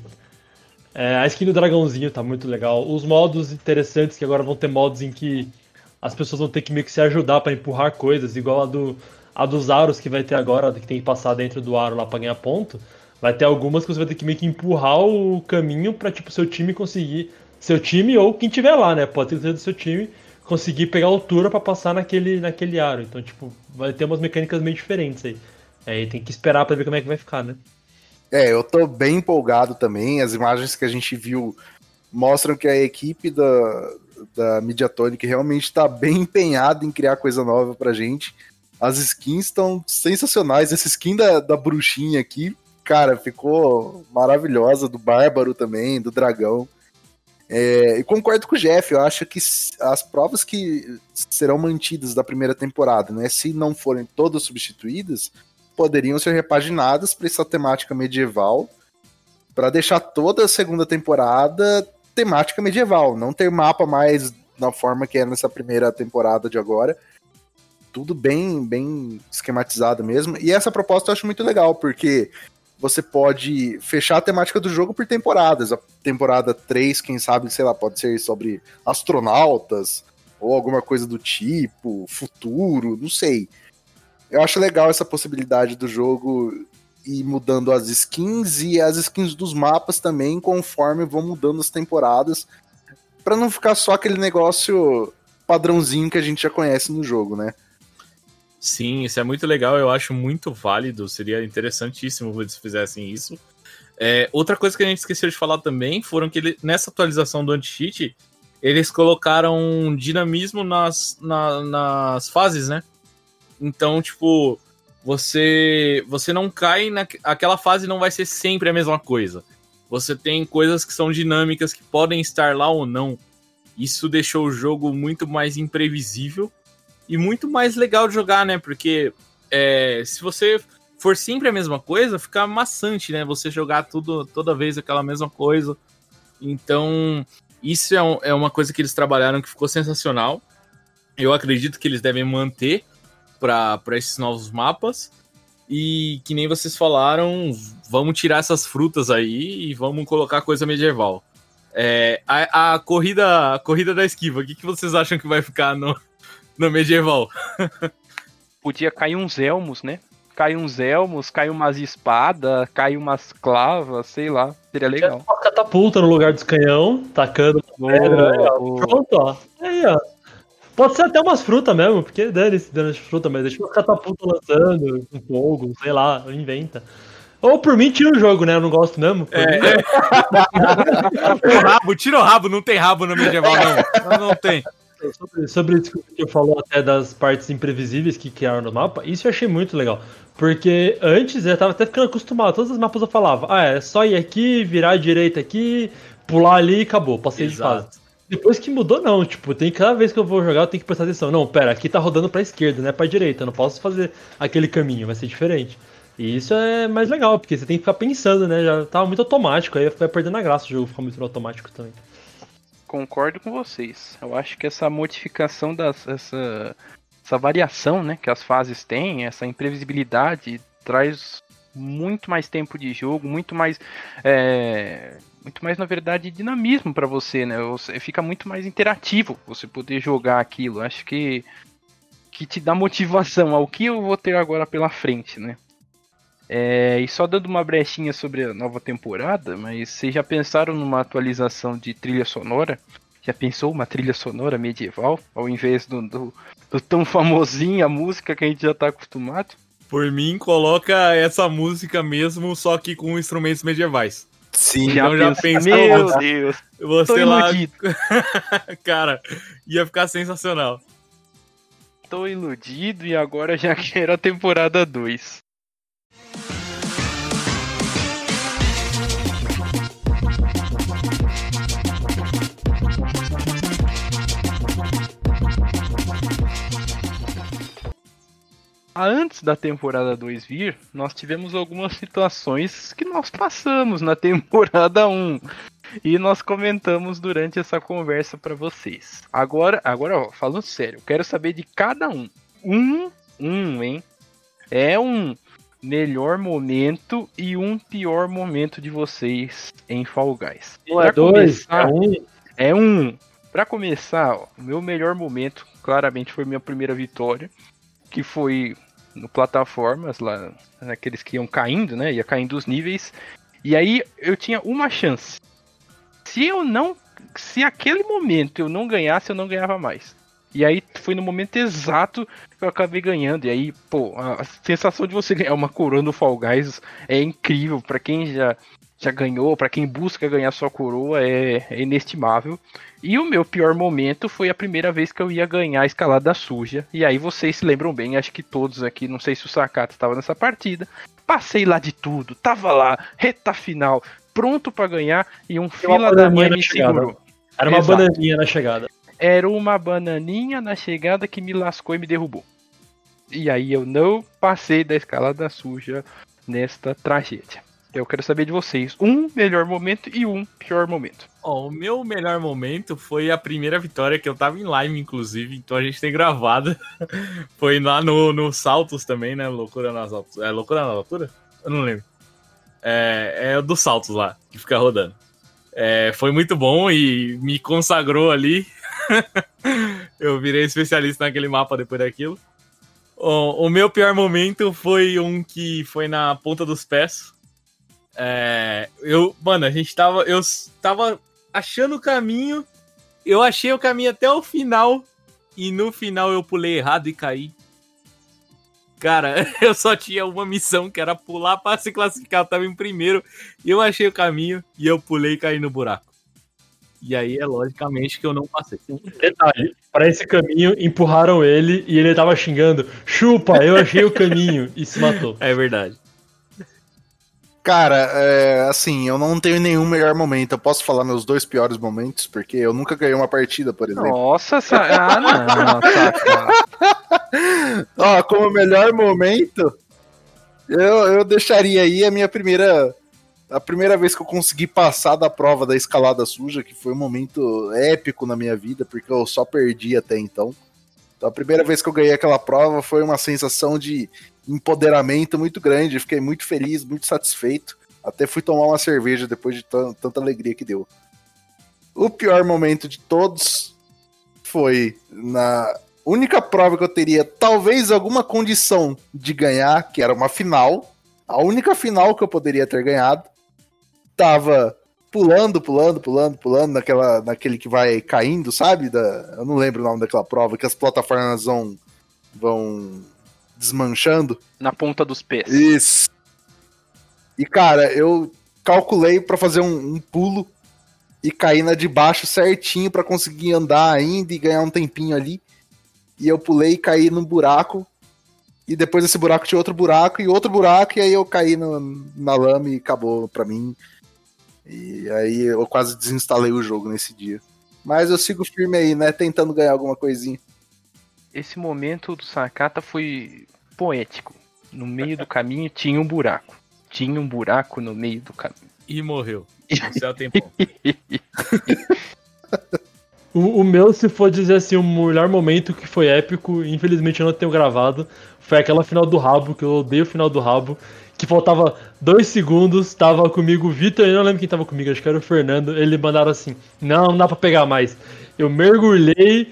Speaker 3: É, a skin do dragãozinho tá muito legal. Os modos interessantes, que agora vão ter modos em que as pessoas vão ter que meio que se ajudar para empurrar coisas, igual a do a dos aros que vai ter agora, que tem que passar dentro do aro lá pra ganhar ponto. Vai ter algumas que você vai ter que meio que empurrar o caminho pra, tipo, seu time conseguir. Seu time ou quem tiver lá, né? Pode ser do seu time conseguir pegar altura para passar naquele, naquele aro. Então, tipo, vai ter umas mecânicas meio diferentes aí. Aí tem que esperar para ver como é que vai ficar, né?
Speaker 2: É, eu tô bem empolgado também. As imagens que a gente viu mostram que a equipe da, da Mediatonic realmente está bem empenhada em criar coisa nova pra gente. As skins estão sensacionais. Essa skin da, da bruxinha aqui, cara, ficou maravilhosa. Do Bárbaro também, do Dragão. É, e concordo com o Jeff, eu acho que as provas que serão mantidas da primeira temporada, né, se não forem todas substituídas, poderiam ser repaginadas para essa temática medieval, para deixar toda a segunda temporada temática medieval, não ter mapa mais na forma que é nessa primeira temporada de agora. Tudo bem, bem esquematizado mesmo. E essa proposta eu acho muito legal, porque você pode fechar a temática do jogo por temporadas. A temporada 3, quem sabe, sei lá, pode ser sobre astronautas ou alguma coisa do tipo, futuro, não sei. Eu acho legal essa possibilidade do jogo ir mudando as skins e as skins dos mapas também, conforme vão mudando as temporadas, para não ficar só aquele negócio padrãozinho que a gente já conhece no jogo, né?
Speaker 1: Sim, isso é muito legal, eu acho muito válido, seria interessantíssimo se eles fizessem isso. É, outra coisa que a gente esqueceu de falar também foram que ele, nessa atualização do anti-cheat, eles colocaram dinamismo nas, na, nas fases, né? Então, tipo, você você não cai na aquela fase não vai ser sempre a mesma coisa. Você tem coisas que são dinâmicas que podem estar lá ou não. Isso deixou o jogo muito mais imprevisível e muito mais legal de jogar, né? Porque é, se você for sempre a mesma coisa, fica maçante, né? Você jogar tudo toda vez aquela mesma coisa. Então, isso é, um, é uma coisa que eles trabalharam que ficou sensacional. Eu acredito que eles devem manter para esses novos mapas. E que nem vocês falaram, vamos tirar essas frutas aí e vamos colocar coisa medieval. É, a, a, corrida a corrida da esquiva, o que, que vocês acham que vai ficar no, no medieval?
Speaker 4: Podia cair uns elmos, né? Cai uns elmos, cai umas espadas, cai umas clavas, sei lá. Seria legal.
Speaker 3: Uma catapulta no lugar dos canhão, tacando pedra. Oh, Pronto, ó. Aí, ó. Pode ser até umas frutas mesmo, porque dane-se dano de fruta, mas deixa uma catapulta lançando, um fogo, sei lá, inventa. Ou por mim, tira o jogo, né? Eu não gosto mesmo.
Speaker 1: É. Mim, o rabo, tira o rabo, não tem rabo no medieval, não. Não, não tem.
Speaker 3: Sobre, sobre isso que eu falou até das partes imprevisíveis que criaram no mapa, isso eu achei muito legal. Porque antes eu tava até ficando acostumado, todos os mapas eu falava, ah, é só ir aqui, virar à direita aqui, pular ali e acabou, passei Exato. de fase. Depois que mudou, não. Tipo, tem cada vez que eu vou jogar, eu tenho que prestar atenção. Não, pera, aqui tá rodando pra esquerda, não é pra direita. Eu não posso fazer aquele caminho, vai ser diferente. E isso é mais legal, porque você tem que ficar pensando, né? Já tava muito automático, aí vai perdendo a graça o jogo ficar muito automático também.
Speaker 4: Concordo com vocês. Eu acho que essa modificação das. Essa, essa variação né, que as fases têm, essa imprevisibilidade, traz muito mais tempo de jogo, muito mais. É, muito mais, na verdade, dinamismo para você, né? Você fica muito mais interativo você poder jogar aquilo. Acho que que te dá motivação ao que eu vou ter agora pela frente, né? É, e só dando uma brechinha sobre a nova temporada, mas vocês já pensaram numa atualização de trilha sonora? Já pensou uma trilha sonora medieval, ao invés do, do, do tão famosinha música que a gente já tá acostumado?
Speaker 1: Por mim, coloca essa música mesmo, só que com instrumentos medievais.
Speaker 2: Sim,
Speaker 1: já então já pensou.
Speaker 4: Meu você, Deus.
Speaker 1: Você lá. Cara, ia ficar sensacional.
Speaker 4: Tô iludido e agora já quero a temporada 2. Antes da temporada 2 vir, nós tivemos algumas situações que nós passamos na temporada 1. E nós comentamos durante essa conversa para vocês. Agora, agora, ó, falando sério, quero saber de cada um. Um, um, hein? É um melhor momento e um pior momento de vocês em Fall Guys.
Speaker 3: Não é dois,
Speaker 4: começar,
Speaker 3: é um.
Speaker 4: é um. Pra começar, ó, o meu melhor momento, claramente, foi minha primeira vitória, que foi no plataformas lá, naqueles que iam caindo, né? Ia caindo os níveis. E aí eu tinha uma chance. Se eu não. Se aquele momento eu não ganhasse, eu não ganhava mais. E aí foi no momento exato que eu acabei ganhando. E aí, pô, a sensação de você ganhar uma coroa no Fall Guys é incrível. Pra quem já, já ganhou, pra quem busca ganhar sua coroa, é, é inestimável. E o meu pior momento foi a primeira vez que eu ia ganhar a escalada suja. E aí vocês se lembram bem, acho que todos aqui, não sei se o Sakata estava nessa partida. Passei lá de tudo, tava lá, reta final, pronto pra ganhar e um fila da mãe me
Speaker 3: chegada.
Speaker 4: segurou.
Speaker 3: Era uma
Speaker 4: Exato.
Speaker 3: bananinha na chegada.
Speaker 4: Era uma bananinha na chegada que me lascou e me derrubou. E aí eu não passei da escalada suja nesta tragédia. Eu quero saber de vocês um melhor momento e um pior momento.
Speaker 1: Ó, o meu melhor momento foi a primeira vitória que eu tava em live, inclusive, então a gente tem gravado. foi lá no, no Saltos também, né? Loucura nas alturas. É Loucura na altura? Eu não lembro. É, é o do Saltos lá, que fica rodando. É, foi muito bom e me consagrou ali. eu virei especialista naquele mapa depois daquilo. O meu pior momento foi um que foi na ponta dos pés. É, eu, mano, a gente tava. Eu tava achando o caminho. Eu achei o caminho até o final. E no final eu pulei errado e caí. Cara, eu só tinha uma missão que era pular pra se classificar. Eu tava em primeiro. Eu achei o caminho e eu pulei e caí no buraco. E aí é logicamente que eu não passei.
Speaker 3: Detalhe, para esse caminho empurraram ele e ele tava xingando: chupa, eu achei o caminho e se matou.
Speaker 1: É verdade.
Speaker 2: Cara, é, assim, eu não tenho nenhum melhor momento. Eu posso falar meus dois piores momentos, porque eu nunca ganhei uma partida, por exemplo.
Speaker 4: Nossa, sa... ah, não, Sakata.
Speaker 2: Ó, como melhor momento, eu, eu deixaria aí a minha primeira. A primeira vez que eu consegui passar da prova da escalada suja, que foi um momento épico na minha vida, porque eu só perdi até então. Então a primeira vez que eu ganhei aquela prova foi uma sensação de empoderamento muito grande. Fiquei muito feliz, muito satisfeito. Até fui tomar uma cerveja depois de tan- tanta alegria que deu. O pior momento de todos foi na única prova que eu teria talvez alguma condição de ganhar, que era uma final. A única final que eu poderia ter ganhado. Tava pulando, pulando, pulando, pulando naquela, naquele que vai caindo, sabe? Da, eu não lembro o nome daquela prova, que as plataformas vão, vão desmanchando.
Speaker 4: Na ponta dos pés.
Speaker 2: Isso. E cara, eu calculei pra fazer um, um pulo e cair na de baixo certinho pra conseguir andar ainda e ganhar um tempinho ali. E eu pulei e caí num buraco. E depois desse buraco tinha outro buraco e outro buraco, e aí eu caí no- na lama e acabou pra mim. E aí eu quase desinstalei o jogo nesse dia. Mas eu sigo firme aí, né? Tentando ganhar alguma coisinha.
Speaker 4: Esse momento do Sakata foi poético. No meio do caminho tinha um buraco. Tinha um buraco no meio do caminho.
Speaker 1: E morreu. No céu tem.
Speaker 3: O, o meu, se for dizer assim, o melhor momento que foi épico, infelizmente eu não tenho gravado, foi aquela final do rabo, que eu odeio o final do rabo, que faltava dois segundos, tava comigo o Vitor, eu não lembro quem tava comigo, acho que era o Fernando, ele mandaram assim, não, não dá pra pegar mais. Eu mergulhei,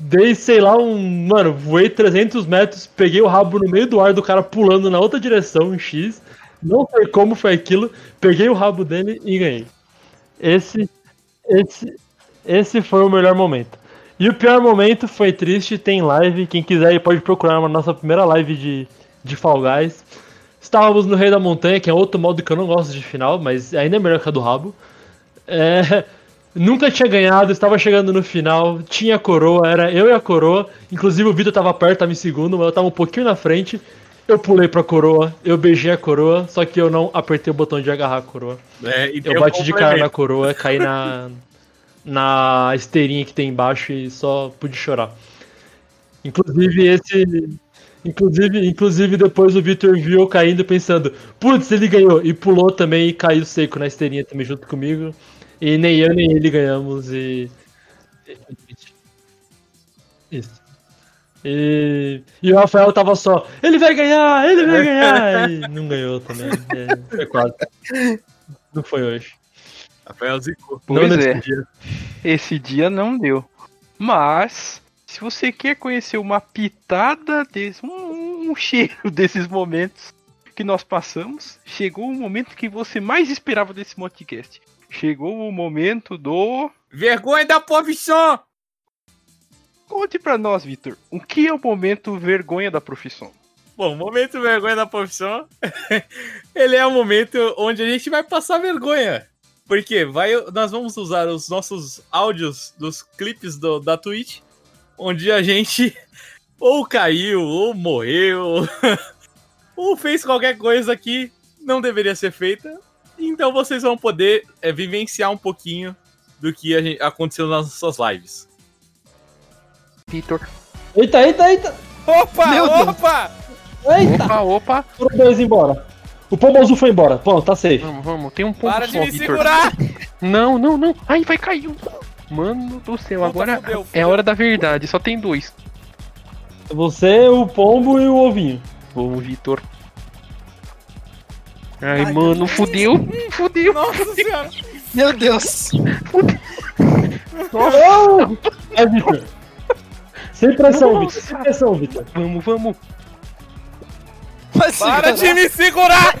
Speaker 3: dei, sei lá, um. Mano, voei 300 metros, peguei o rabo no meio do ar do cara pulando na outra direção, em X. Não sei como foi aquilo, peguei o rabo dele e ganhei. Esse. Esse. Esse foi o melhor momento. E o pior momento foi triste, tem live. Quem quiser pode procurar na nossa primeira live de, de Fall Guys. Estávamos no Rei da Montanha, que é outro modo que eu não gosto de final, mas ainda é melhor que a do rabo. É, nunca tinha ganhado, estava chegando no final, tinha coroa, era eu e a coroa. Inclusive o Vitor estava perto, estava em segundo, mas eu estava um pouquinho na frente. Eu pulei pra coroa, eu beijei a coroa, só que eu não apertei o botão de agarrar a coroa.
Speaker 1: É, e
Speaker 3: Eu bati de cara na coroa, caí na, na esteirinha que tem embaixo e só pude chorar. Inclusive, esse, Inclusive, inclusive depois o Victor viu eu caindo pensando, putz, ele ganhou. E pulou também e caiu seco na esteirinha também junto comigo. E nem eu nem ele ganhamos e. Isso. E, e o Rafael tava só, ele vai ganhar, ele vai ganhar! E não ganhou também. É, foi quase. Não foi hoje.
Speaker 1: Rafael zicou.
Speaker 3: Não
Speaker 4: Pois
Speaker 3: nesse
Speaker 4: é.
Speaker 3: dia.
Speaker 4: Esse dia não deu. Mas, se você quer conhecer uma pitada desse, um, um cheiro desses momentos que nós passamos, chegou o momento que você mais esperava desse podcast. Chegou o momento do.
Speaker 1: Vergonha da profissão!
Speaker 4: Conte pra nós, Vitor, o que é o momento vergonha da profissão?
Speaker 1: Bom, momento vergonha da profissão. ele é o momento onde a gente vai passar vergonha. Porque vai, nós vamos usar os nossos áudios dos clipes do, da Twitch, onde a gente ou caiu, ou morreu, ou fez qualquer coisa que não deveria ser feita. Então vocês vão poder é, vivenciar um pouquinho do que a gente- aconteceu nas nossas lives.
Speaker 4: Vitor.
Speaker 3: Eita, eita, eita!
Speaker 1: Opa,
Speaker 4: Meu Deus.
Speaker 1: opa!
Speaker 3: Eita!
Speaker 4: Opa, opa.
Speaker 3: Foram dois embora. O pombo azul foi embora. Pronto, tá safe.
Speaker 4: Vamos, vamos. Tem um ponto
Speaker 1: Para de
Speaker 4: só,
Speaker 1: me
Speaker 4: Vitor.
Speaker 1: segurar!
Speaker 4: Não, não, não. Ai, vai cair um. Mano do céu,
Speaker 1: Puta,
Speaker 4: agora
Speaker 1: fudeu,
Speaker 4: é
Speaker 1: fudeu.
Speaker 4: a hora da verdade. Só tem dois.
Speaker 3: Você, o pombo e o ovinho.
Speaker 4: Vamos, Vitor. Ai,
Speaker 1: Ai,
Speaker 4: mano,
Speaker 1: meu
Speaker 4: fudeu. Fudeu.
Speaker 1: Nossa senhora!
Speaker 2: Meu Deus!
Speaker 3: Oh! Vai, Victor. Sem pressão,
Speaker 4: Nossa.
Speaker 3: Victor. Sem pressão, Victor.
Speaker 4: Vamos, vamos.
Speaker 2: Mas
Speaker 1: Para de me segurar!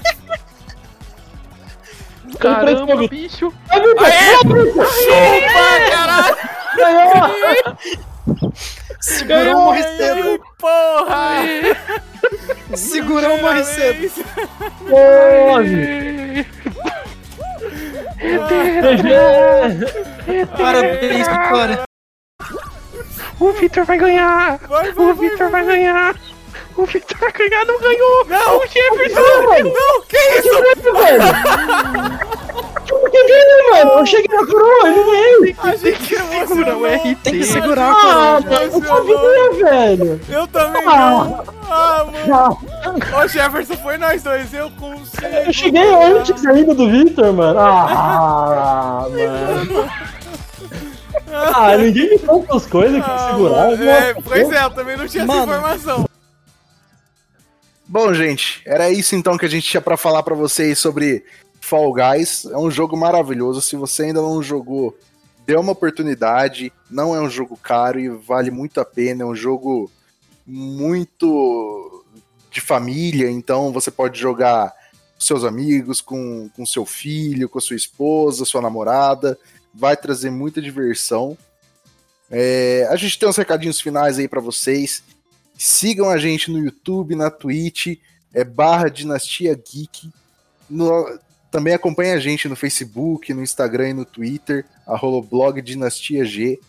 Speaker 4: Caramba,
Speaker 3: Vitor.
Speaker 4: bicho.
Speaker 3: Vai, Victor.
Speaker 1: Aê! Chupa, caralho!
Speaker 3: Ganhou!
Speaker 2: Segurou morre cedo!
Speaker 1: Ai, Porra!
Speaker 2: Segurou morre cedo!
Speaker 3: Victor.
Speaker 2: Parabéns, Vitória!
Speaker 4: O Vitor vai ganhar.
Speaker 1: Vai, vai,
Speaker 4: O
Speaker 1: vai,
Speaker 4: Vitor vai ganhar. O Vitor vai ganhar, não ganhou.
Speaker 1: Não!
Speaker 4: O Jefferson.
Speaker 3: mano.
Speaker 1: Não, que isso?
Speaker 3: velho! Eu ganhei, mano! Eu cheguei na coroa, não ganhei!
Speaker 1: A gente
Speaker 4: Segura o RT.
Speaker 2: Tem que segurar a
Speaker 3: Ah,
Speaker 2: coroa.
Speaker 3: mano, eu sabia, velho!
Speaker 1: Eu também
Speaker 3: Ah.
Speaker 1: não! Ah, mano!
Speaker 3: Ah,
Speaker 1: Ô, Jefferson, foi nós dois, eu consigo!
Speaker 3: Eu cheguei antes ainda do Victor, mano! Ah, mano! Ah, ninguém me conta as coisas que
Speaker 1: Ah,
Speaker 3: segurar.
Speaker 1: mano, é, pois é, eu também não tinha essa
Speaker 2: Mano.
Speaker 1: informação.
Speaker 2: Bom, gente, era isso então que a gente tinha pra falar pra vocês sobre Fall Guys. É um jogo maravilhoso. Se você ainda não jogou, dê uma oportunidade. Não é um jogo caro e vale muito a pena. É um jogo muito de família, então você pode jogar com seus amigos, com, com seu filho, com sua esposa, sua namorada. Vai trazer muita diversão. É, a gente tem uns recadinhos finais aí pra vocês. Sigam a gente no YouTube, na Twitch, é barra Dinastia Geek. No- também acompanhe a gente no Facebook, no Instagram e no Twitter, arroba blog Dinastia G.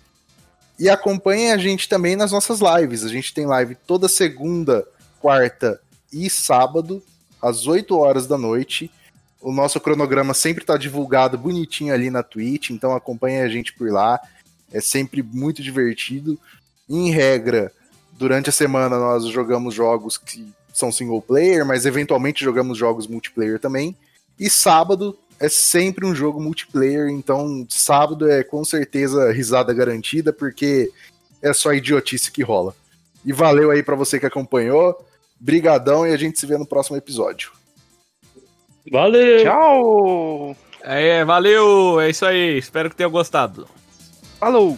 Speaker 2: E acompanhem a gente também nas nossas lives. A gente tem live toda segunda, quarta e sábado, às 8 horas da noite. O nosso cronograma sempre está divulgado bonitinho ali na Twitch, então acompanhe a gente por lá. É sempre muito divertido. Em regra, durante a semana nós jogamos jogos que são single player, mas eventualmente jogamos jogos multiplayer também. E sábado é sempre um jogo multiplayer, então sábado é com certeza risada garantida, porque é só idiotice que rola. E valeu aí pra você que acompanhou. Brigadão e a gente se vê no próximo episódio.
Speaker 3: Valeu!
Speaker 4: Tchau.
Speaker 1: É, valeu, é isso aí, espero que tenham gostado.
Speaker 4: Falou.